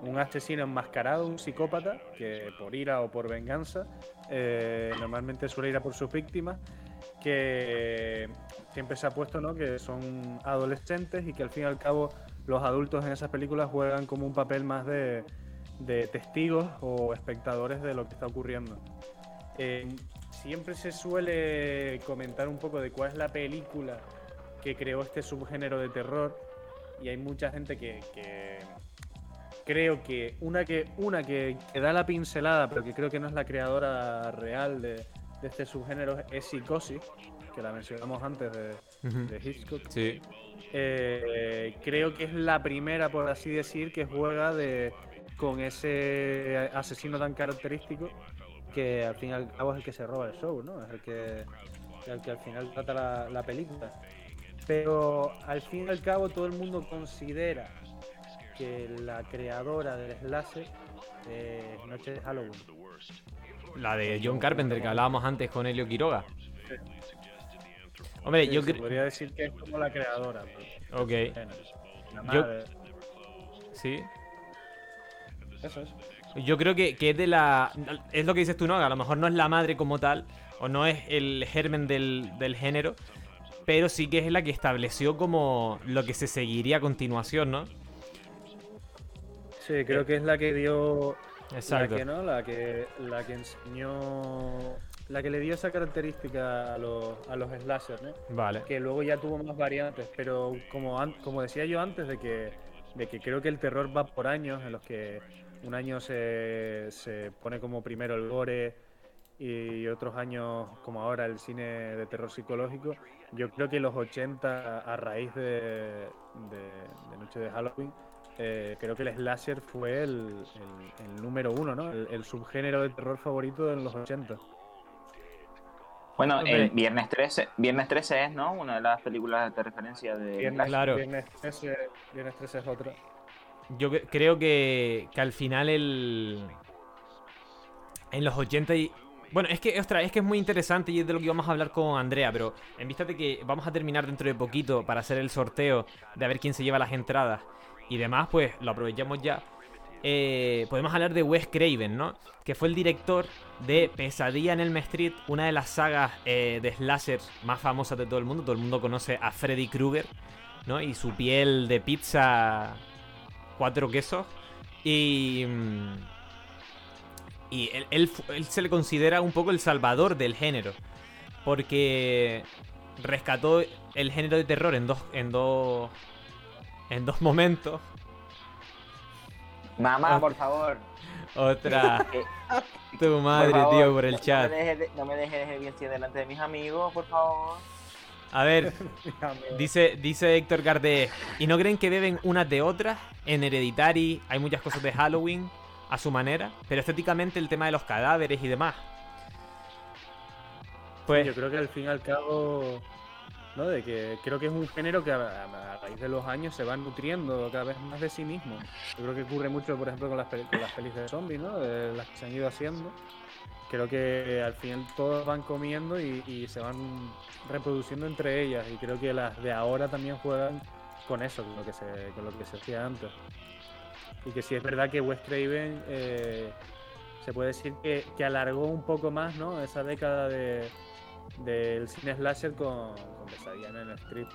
un asesino enmascarado, un psicópata, que por ira o por venganza, eh, normalmente suele ir a por sus víctimas, que siempre se ha puesto ¿no? que son adolescentes y que al fin y al cabo los adultos en esas películas juegan como un papel más de, testigos o espectadores de lo que está ocurriendo. Eh, siempre se suele comentar un poco de cuál es la película que creó este subgénero de terror y hay mucha gente que, creo que una que una que da la pincelada pero que creo que no es la creadora real de, de este subgénero es Psicosis que la mencionamos antes de, de Hitchcock Sí. eh, creo que es la primera, por así decir, que juega de, con ese asesino tan característico que al fin y al cabo es el que se roba el show, ¿no? Es el que, el que al final trata la, la película. Pero al fin y al cabo todo el mundo considera que la creadora del slasher es Noche de Halloween. La de John Carpenter que hablábamos antes con Helio Quiroga. Hombre, Sí, yo creo. podría decir que es como la creadora. pues, Ok. la Yo- madre. Sí. Eso es. Yo creo que, que es de la. Es lo que dices tú, ¿no? A lo mejor no es la madre como tal, o no es el germen del, del género, pero sí que es la que estableció como lo que se seguiría a continuación, ¿no? Sí, creo que es la que dio Exacto. La que no, la que, la que enseñó la que le dio esa característica a los, a los slashers, ¿no? Vale. que luego ya tuvo más variantes, pero como, an- como decía yo antes, de que, de que creo que el terror va por años, en los que un año se, se pone como primero el gore y otros años como ahora el cine de terror psicológico, yo creo que los 80 a raíz de, de- de Noche de Halloween, eh, creo que el slasher fue el, el- el número uno, ¿no? El, el subgénero de terror favorito en los 80. Bueno, el Viernes 13, Viernes 13 es, ¿no? Una de las películas de referencia de Viernes, Claro. Viernes 13, Viernes 13 es otra. Yo cre- creo que, que al final el. En los 80 y. Bueno, es que, ostras, es que es muy interesante y es de lo que íbamos a hablar con Andrea, pero en vista de que vamos a terminar dentro de poquito para hacer el sorteo de a ver quién se lleva las entradas y demás, pues lo aprovechamos ya. Eh, podemos hablar de Wes Craven, ¿no? Que fue el director de Pesadilla en Elm Street, una de las sagas eh, de slashers más famosas de todo el mundo. Todo el mundo conoce a Freddy Krueger, ¿no? Y su piel de pizza cuatro quesos. Y. mm, Y él, él él se le considera un poco el salvador del género. Porque rescató el género de terror en dos. en dos. en dos momentos. Mamá, Ah. por favor. Otra. Eh, Tu madre, por favor, tío, por el no- chat. No me dejes, de- no bien delante de mis amigos, por favor. A ver, dice, dice Héctor Gardé. ¿Y no creen que beben unas de otras? En Hereditary hay muchas cosas de Halloween a su manera, pero estéticamente el tema de los cadáveres y demás. Pues Yo creo que al fin y al cabo, ¿no? De que creo que es un género que a, a- raíz de los años se va nutriendo cada vez más de sí mismo. Yo creo que ocurre mucho, por ejemplo, con las, con las pelis de zombies, ¿no? De las que se han ido haciendo. Creo que al final todos van comiendo y, y se van reproduciendo entre ellas. Y creo que las de ahora también juegan con eso, con lo que se, con lo que se hacía antes. Y que sí es verdad que Wes Craven eh, se puede decir que, que alargó un poco más, ¿no? Esa década de, del cine slasher con, con Pesadilla en el Street.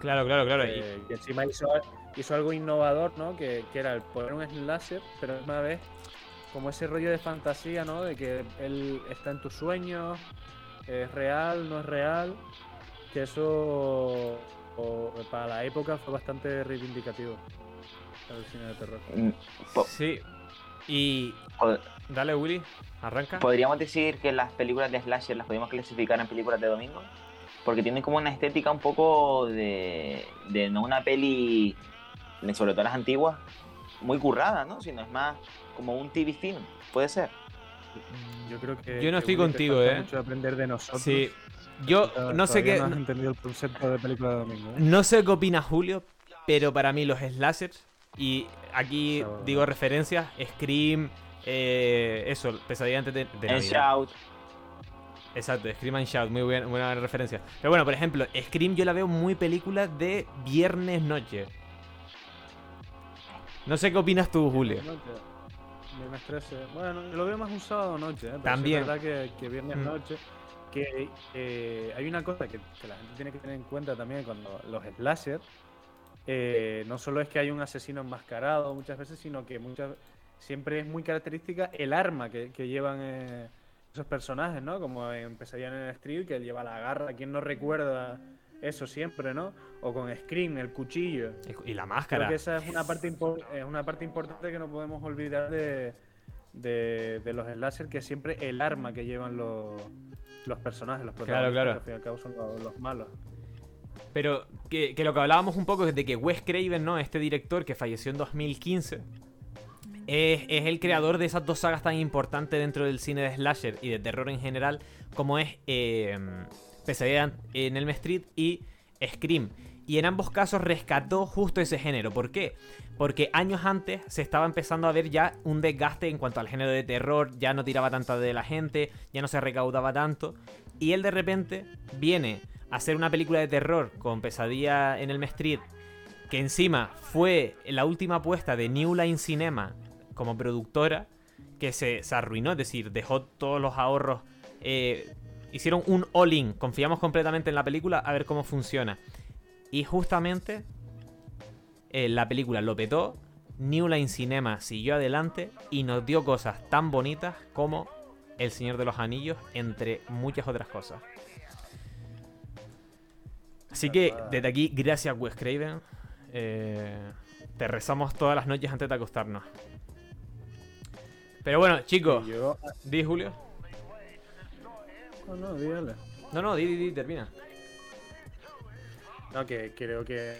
claro, claro, claro. y- encima hizo, hizo algo innovador, ¿no? Que, que era el poner un slasher, pero a la misma vez como ese rollo de fantasía, ¿no? De que él está en tus sueños, es real, no es real. Que eso o- para la época fue bastante reivindicativo el cine de terror. Mm, sí. Y. Dale, Willy, arranca. Podríamos decir que las películas de slasher las podemos clasificar en películas de domingo. Porque tienen como una estética un poco de, de no una peli, sobre todo las antiguas, muy currada, ¿no? Sino es más como un TV film, puede ser. Yo creo que. Yo no estoy contigo, ¿eh? mucho aprender de nosotros. Sí. Yo no sé qué. No has entendido el concepto de película de domingo. ¿eh? No sé qué opina Julio, pero para mí los slashers, y aquí digo referencias, Scream, eh, eso, pesadilla antes de, de Navidad. Shout, Exacto, Scream and Shout, muy buena, buena referencia. Pero bueno, por ejemplo, Scream yo la veo muy película de viernes noche. No sé qué opinas tú, Julio. Viernes 13. Bueno, lo veo más un sábado noche, ¿eh? Pero También. Es verdad que, que viernes Mm. noche. Que eh, hay una cosa que, que la gente tiene que tener en cuenta también cuando los slasher. eh, no solo es que hay un asesino enmascarado muchas veces, sino que muchas siempre es muy característica el arma que, que llevan eh, esos personajes, ¿no? Como Pesadilla en el Street, que él lleva la garra. ¿Quién no recuerda eso siempre, no? O con Scream, el cuchillo. Y la Creo máscara. que esa es una parte, es una parte importante que no podemos olvidar de, de, de los slasher, que es siempre el arma que llevan los, los personajes, los Claro, protagonistas, claro. que al fin y al cabo son los, los malos. Pero que, que lo que hablábamos un poco es de que Wes Craven, ¿no? Este director que falleció en 2015, es, el creador de esas dos sagas tan importantes dentro del cine de slasher y de terror en general, como es eh, Pesadilla en Elm Street y Scream. Y en ambos casos rescató justo ese género. ¿Por qué? Porque años antes se estaba empezando a ver ya un desgaste en cuanto al género de terror, ya no tiraba tanta de la gente, ya no se recaudaba tanto. Y él de repente viene a hacer una película de terror con Pesadilla en Elm Street, que encima fue la última apuesta de New Line Cinema como productora, que se, se arruinó, es decir, dejó todos los ahorros. eh, hicieron un all-in, confiamos completamente en la película a ver cómo funciona. Y justamente eh, la película lo petó, New Line Cinema siguió adelante y nos dio cosas tan bonitas como El Señor de los Anillos, entre muchas otras cosas. Así que desde aquí, gracias Wes Craven. Eh, te rezamos todas las noches antes de acostarnos. Pero bueno, chicos, yo. di Julio. No, no, dígale. No, no, di, di, di, termina. No, que creo que,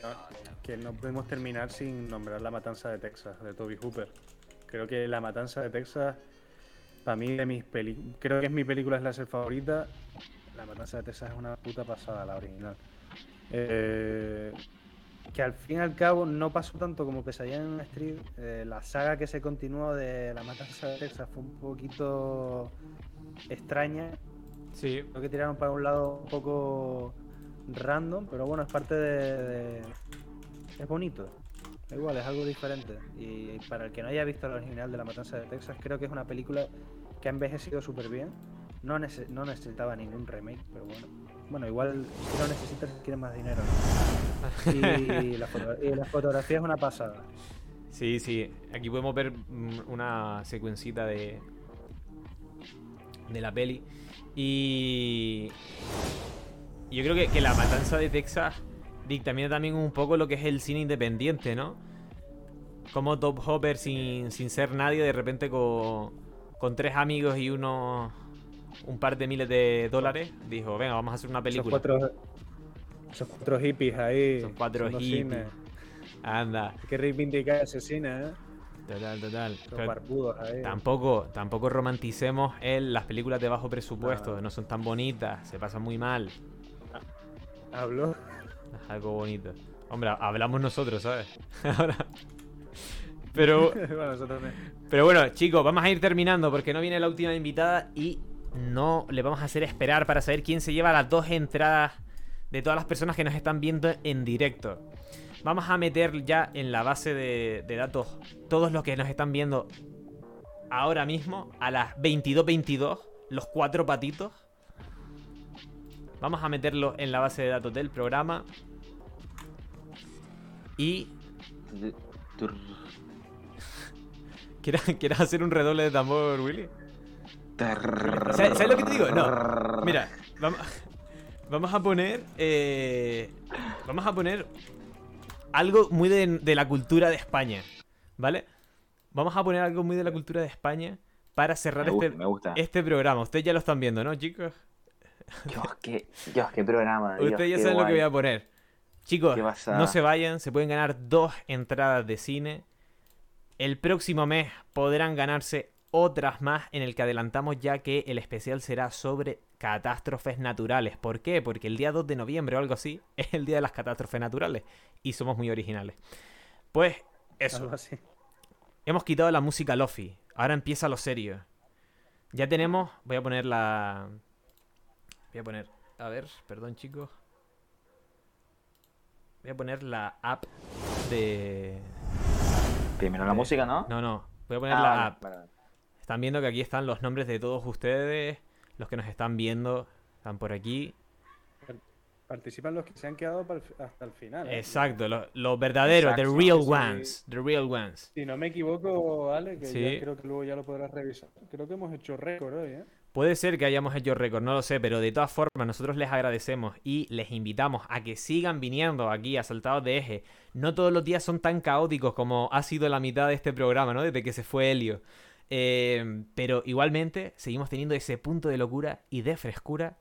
que no podemos terminar sin nombrar La Matanza de Texas, de Toby Hooper. Creo que La Matanza de Texas, para mí, de mis peli creo que es mi película slasher favorita. La Matanza de Texas es una puta pasada, la original. Eh, que al fin y al cabo no pasó tanto como Pesadilla en Street. Eh, la saga que se continuó de La Matanza de Texas fue un poquito extraña Sí. Creo que tiraron para un lado un poco random, pero bueno, es parte de. de- Es bonito. Igual, es algo diferente. Y para el que no haya visto la original de La Matanza de Texas, creo que es una película que ha envejecido súper bien. No, nece- no necesitaba ningún remake, pero bueno. Bueno, igual si lo necesitas si quieres más dinero. ¿no? Y, la foto- y la fotografía es una pasada. Sí, sí. Aquí podemos ver mm, una secuencita de. de la peli. Y. y Yo creo que, que la matanza de Texas dictamina también un poco lo que es el cine independiente, ¿no? Como Top Hopper, sin, sin ser nadie, de repente con, con tres amigos y unos. Un par de miles de dólares, dijo: Venga, vamos a hacer una Esos película. cuatro, esos cuatro hippies ahí. Esos cuatro hippies. Anda, Hay que reivindicar ese cine, ¿eh? total, total. Pero-. Tampoco, tampoco romanticemos el, las películas de bajo presupuesto, No. no son tan bonitas, se pasan muy mal. Habló. Es algo bonito. Hombre, hablamos nosotros, ¿sabes? Ahora. Pero, bueno, pero bueno, chicos, vamos a ir terminando porque no viene la última invitada y no le vamos a hacer esperar para saber quién se lleva las dos entradas de todas las personas que nos están viendo en directo. Vamos a meter ya en la base de, de datos todos los que nos están viendo ahora mismo a las 22.22, los cuatro patitos. Vamos a meterlo en la base de datos del programa. Y Tur- ¿Quieres, ¿Quieres hacer un redoble de tambor, Willy? ¿Sabes, sabes lo que te digo? No. Mira, vamos, vamos a poner. eh, vamos a poner algo muy de, de la cultura de España. ¿Vale? Vamos a poner algo muy de la cultura de España para cerrar gusta, este, este programa. Ustedes ya lo están viendo, ¿no, chicos? Dios, qué, Dios, qué programa. Dios, Ustedes ya saben lo que voy a poner. Chicos, no se vayan, se pueden ganar dos entradas de cine. El próximo mes podrán ganarse otras más en el que adelantamos ya que el especial será sobre catástrofes naturales. ¿Por qué? Porque el día 2 de noviembre o algo así es el día de las catástrofes naturales y somos muy originales. Pues eso, Algo así. hemos quitado la música lofi. Ahora empieza lo serio. Ya tenemos, voy a poner la voy a poner, a ver, perdón chicos. Voy a poner la app de Primero la música, ¿no? No, no, voy a poner Ah, la app. vale, vale. Están viendo que aquí están los nombres de todos ustedes, los que nos están viendo, están por aquí. Participan los que se han quedado hasta el final. ¿eh? Exacto, los, los verdaderos, the real ones, the real ones. Si no me equivoco, Ale, que Sí. ya creo que luego ya lo podrás revisar. Creo que hemos hecho récord hoy, ¿eh? Puede ser que hayamos hecho récord, no lo sé, pero de todas formas nosotros les agradecemos y les invitamos a que sigan viniendo aquí a Saltados de Eje. No todos los días son tan caóticos como ha sido la mitad de este programa, ¿no? Desde que se fue Helio. Eh, pero igualmente seguimos teniendo ese punto de locura y de frescura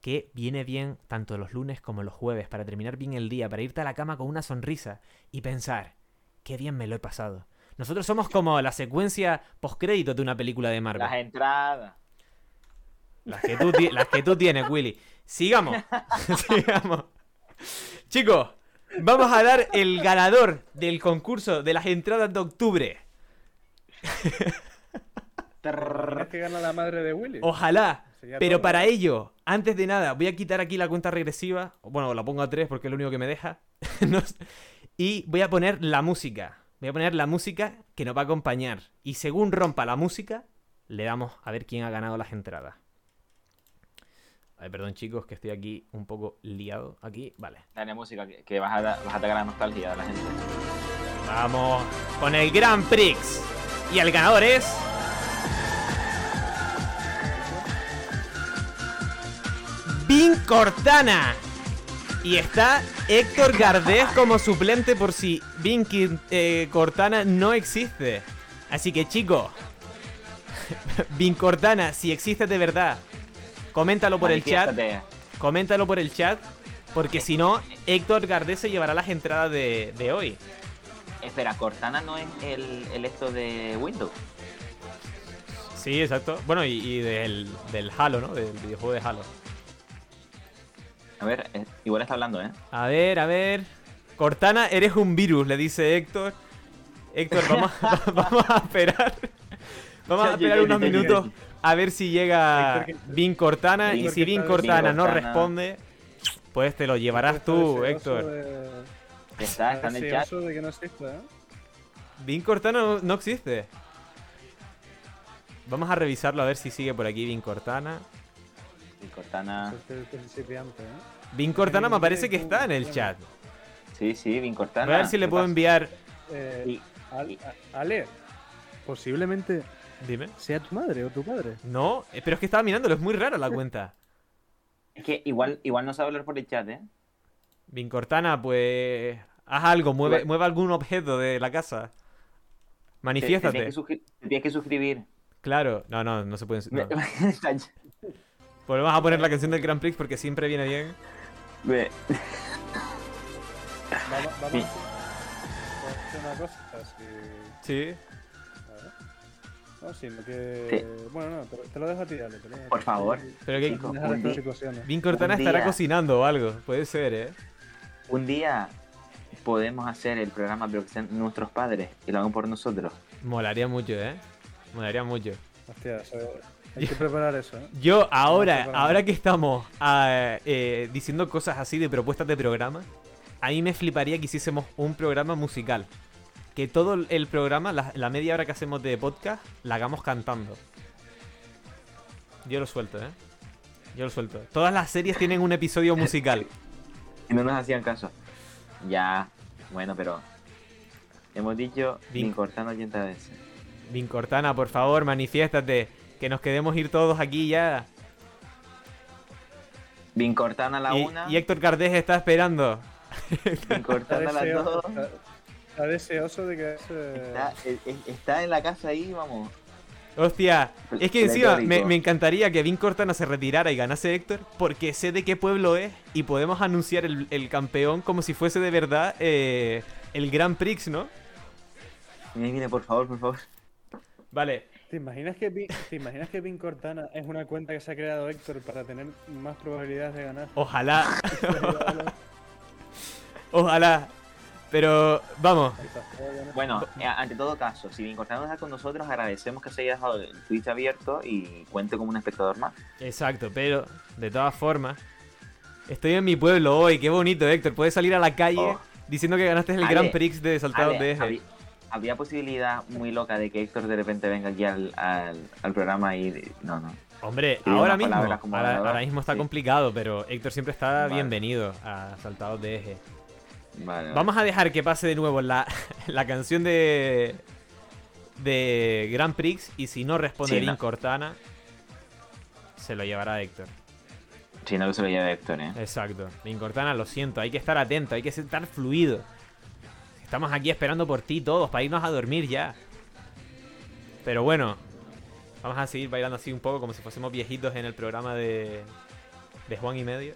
que viene bien tanto los lunes como los jueves para terminar bien el día, para irte a la cama con una sonrisa y pensar, qué bien me lo he pasado. Nosotros somos como la secuencia postcrédito de una película de Marvel. Las entradas. Las que tú, las que tú tienes, Willy. Sigamos. Sigamos. Chicos, vamos a dar el ganador del concurso de las entradas de octubre. ¿Tienes que gana la madre de Willy? Ojalá. Pero todo. para ello, antes de nada, voy a quitar aquí la cuenta regresiva. Bueno, la pongo a 3 porque es lo único que me deja. Y voy a poner la música. Voy a poner la música que nos va a acompañar. Y según rompa la música, le damos a ver quién ha ganado las entradas. Ay, perdón chicos, que estoy aquí un poco liado. Aquí, vale. Dale música, que, que vas, a, vas a atacar la nostalgia de la gente. Vamos con el Grand Prix. Y el ganador es... Vin Cortana. Y está Héctor Gardés como suplente por si Vin eh, Cortana no existe. Así que chicos, Vin Cortana, si existe de verdad, coméntalo por el chat. Coméntalo por el chat. Porque si no, Héctor Gardés se llevará las entradas de, de hoy. Espera, Cortana no es el, el esto de Windows. Sí, exacto. Bueno, y, y del, del Halo, ¿no? Del videojuego de Halo. A ver, eh, igual está hablando, ¿eh? A ver, a ver. Cortana, eres un virus, le dice Héctor. Héctor, vamos, vamos a esperar. Vamos a esperar unos minutos a ver si llega Vin Cortana. Y si Vin Cortana no responde, pues te lo llevarás tú, Héctor. de- Está, está en el chat. deseoso de que no exista, ¿eh? Vin Cortana no, no existe. Vamos a revisarlo a ver si sigue por aquí Vin Cortana. Y Cortana. Es el principiante, ¿eh? Vin Cortana me parece que está en el chat. Sí, sí, Vin Cortana. Voy a ver si le ¿Qué puedo pasa? enviar. Eh, Y- Ale, posiblemente Dime. sea tu madre o tu padre. No, eh, pero es que estaba mirándolo, es muy raro la cuenta. Es que igual, igual no sabe hablar por el chat, ¿eh? Vin Cortana, pues. Haz algo, mueve, Igual- mueve algún objeto de la casa. Te- te Manifiéstate. Tienes que, suscri- te tienes que suscribir. Claro, no, no, no se puede. no. Pues vamos a poner la canción del Grand Prix porque siempre viene bien. Ve, Vamos, vamos Sí. a hacer una cosa. Si... Sí. a ver. No, sino que. Bueno, no, te, te lo dejo a ti, Ale. te lo dejo a Por ti. favor. Pero que. Vin Cortana estará día. cocinando o algo. Puede ser, ¿eh? Un día podemos hacer el programa, pero que sean nuestros padres y lo hagan por nosotros. Molaría mucho, ¿eh? Molaría mucho. Hostia, eso- hay que preparar eso, ¿eh? Yo ahora, ahora que estamos ah, eh, diciendo cosas así de propuestas de programa, a mí me fliparía que hiciésemos un programa musical. Que todo el programa, la, la media hora que hacemos de podcast, la hagamos cantando. Yo lo suelto, ¿eh? Yo lo suelto. Todas las series tienen un episodio musical. Y no nos hacían caso. Ya, bueno, pero hemos dicho Vin- Vin Cortana 80 veces. Vin Cortana, por favor, manifiéstate. Que nos quedemos ir todos aquí ya. Vin Cortana a la Y, una, y Héctor Cardés está esperando. Vin Está Cortana a las deseoso, dos. está, está deseoso de que. Está, eh, eh, está en la casa ahí, vamos. Hostia, es que encima me, encantaría que Vin Cortana se retirara y ganase Héctor, porque sé de qué pueblo es y podemos anunciar el, el campeón como si fuese de verdad eh, el Grand Prix, ¿no? Mire, mire, por favor, por favor. Vale, ¿Te imaginas, que Vin, ¿Te imaginas que Vin Cortana es una cuenta que se ha creado Héctor para tener más probabilidades de ganar? ojalá, ojalá. Pero vamos, Bueno, eh, ante todo caso, si Vin Cortana está con nosotros, agradecemos que se haya dejado el Twitch abierto y cuente como un espectador más. exacto, pero de todas formas, estoy en mi pueblo hoy, qué bonito Héctor, puedes salir a la calle Oh. diciendo que ganaste el Ale, Grand Prix de saltados de eje. Había, posibilidad muy loca de que Héctor de repente venga aquí al, al, al programa y... No, no. Hombre, ahora mismo, ahora, mismo está sí. complicado, pero Héctor siempre está Vale. bienvenido a Saltados de Eje. Vale, vale. Vamos a dejar que pase de nuevo la, la canción de de Grand Prix y si no responde Sí, no. Cortana, se lo llevará Héctor. Si no, se lo lleve Héctor, ¿eh? Exacto. Vin Cortana, lo siento, hay que estar atento, hay que estar fluido. Estamos aquí esperando por ti todos para irnos a dormir ya. Pero bueno, vamos a seguir bailando así un poco como si fuésemos viejitos en el programa de, de Juan y Medio.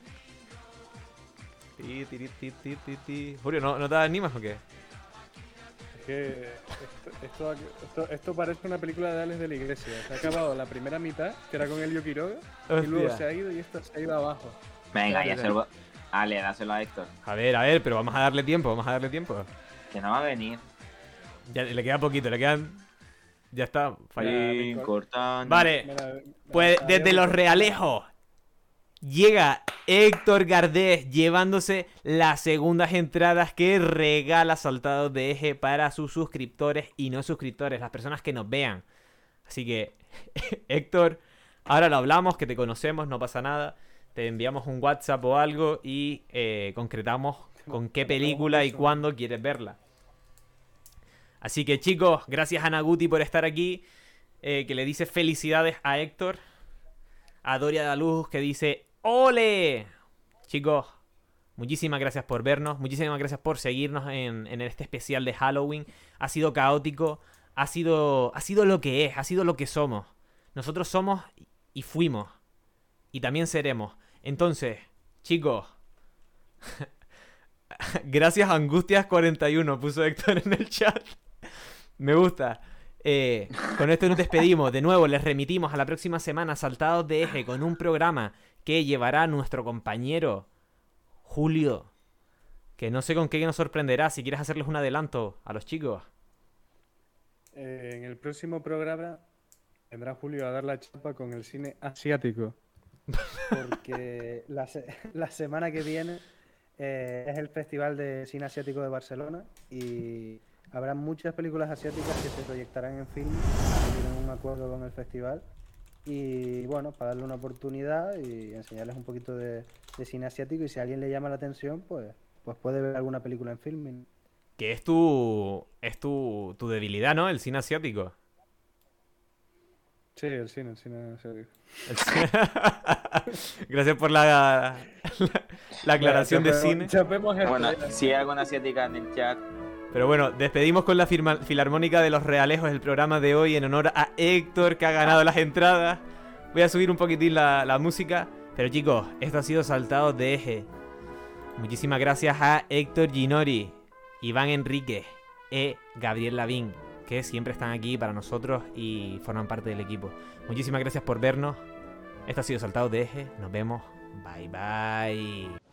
Ti, ti, ti, ti, ti, ti. Julio, ¿no, ¿no te animas o qué? Es que esto, esto, esto- esto parece una película de Alex de la Iglesia. Se ha acabado la primera mitad, que era con Elio Quiroga, y luego Hostia. se ha ido y esto se ha ido abajo. Venga, ya se lo... Ale, dáselo a Héctor. A ver, a ver, pero vamos a darle tiempo, vamos a darle tiempo. Que no va a venir. Ya le queda poquito, le quedan. Ya está, Cortana. Vale, Mira, pues desde los realejos llega Héctor Gardés llevándose las segundas entradas que regala Saltados de Eje para sus suscriptores y no suscriptores, las personas que nos vean. Así que, Héctor, ahora lo hablamos, que te conocemos, no pasa nada. Te enviamos un WhatsApp o algo y eh, concretamos con qué película y cuándo quieres verla. Así que chicos, gracias a Naguti por estar aquí. eh, que le dice felicidades a Héctor. A Doria de la Luz que dice ¡Ole! Chicos, muchísimas gracias por vernos, muchísimas gracias por seguirnos en, en este especial de Halloween. Ha sido caótico, ha sido, ha sido lo que es, ha sido lo que somos. Nosotros somos y fuimos. Y también seremos. Entonces, chicos. gracias Angustias41, puso Héctor en el chat. Me gusta. Eh, con esto nos despedimos. De nuevo, les remitimos a la próxima semana Saltados de Eje con un programa que llevará nuestro compañero Julio. Que no sé con qué nos sorprenderá. Si quieres hacerles un adelanto a los chicos. Eh, en el próximo programa vendrá Julio a dar la chapa con el cine asiático. Porque la, se- la semana que viene eh, es el Festival de Cine Asiático de Barcelona y habrá muchas películas asiáticas que se proyectarán en film. Tienen un acuerdo con el festival. Y bueno, para darle una oportunidad y enseñarles un poquito de, cine asiático. Y si a alguien le llama la atención, pues, pues puede ver alguna película en filming. Que es tu. Es tu, tu debilidad, ¿no? El cine asiático. Sí, el cine, el cine. El cine- Gracias por la, la, la aclaración de cine. Bueno, si hay alguna asiática en el chat, Pero bueno, despedimos con la firma- Filarmónica de los Realejos el programa de hoy en honor a Héctor que ha ganado las entradas. Voy a subir un poquitín la, la música. Pero chicos, esto ha sido Saltado de Eje. Muchísimas gracias a Héctor Ginori, Iván Enrique e Gabriel Lavín, que siempre están aquí para nosotros y forman parte del equipo. Muchísimas gracias por vernos. Esto ha sido Saltado de Eje. Nos vemos. Bye bye.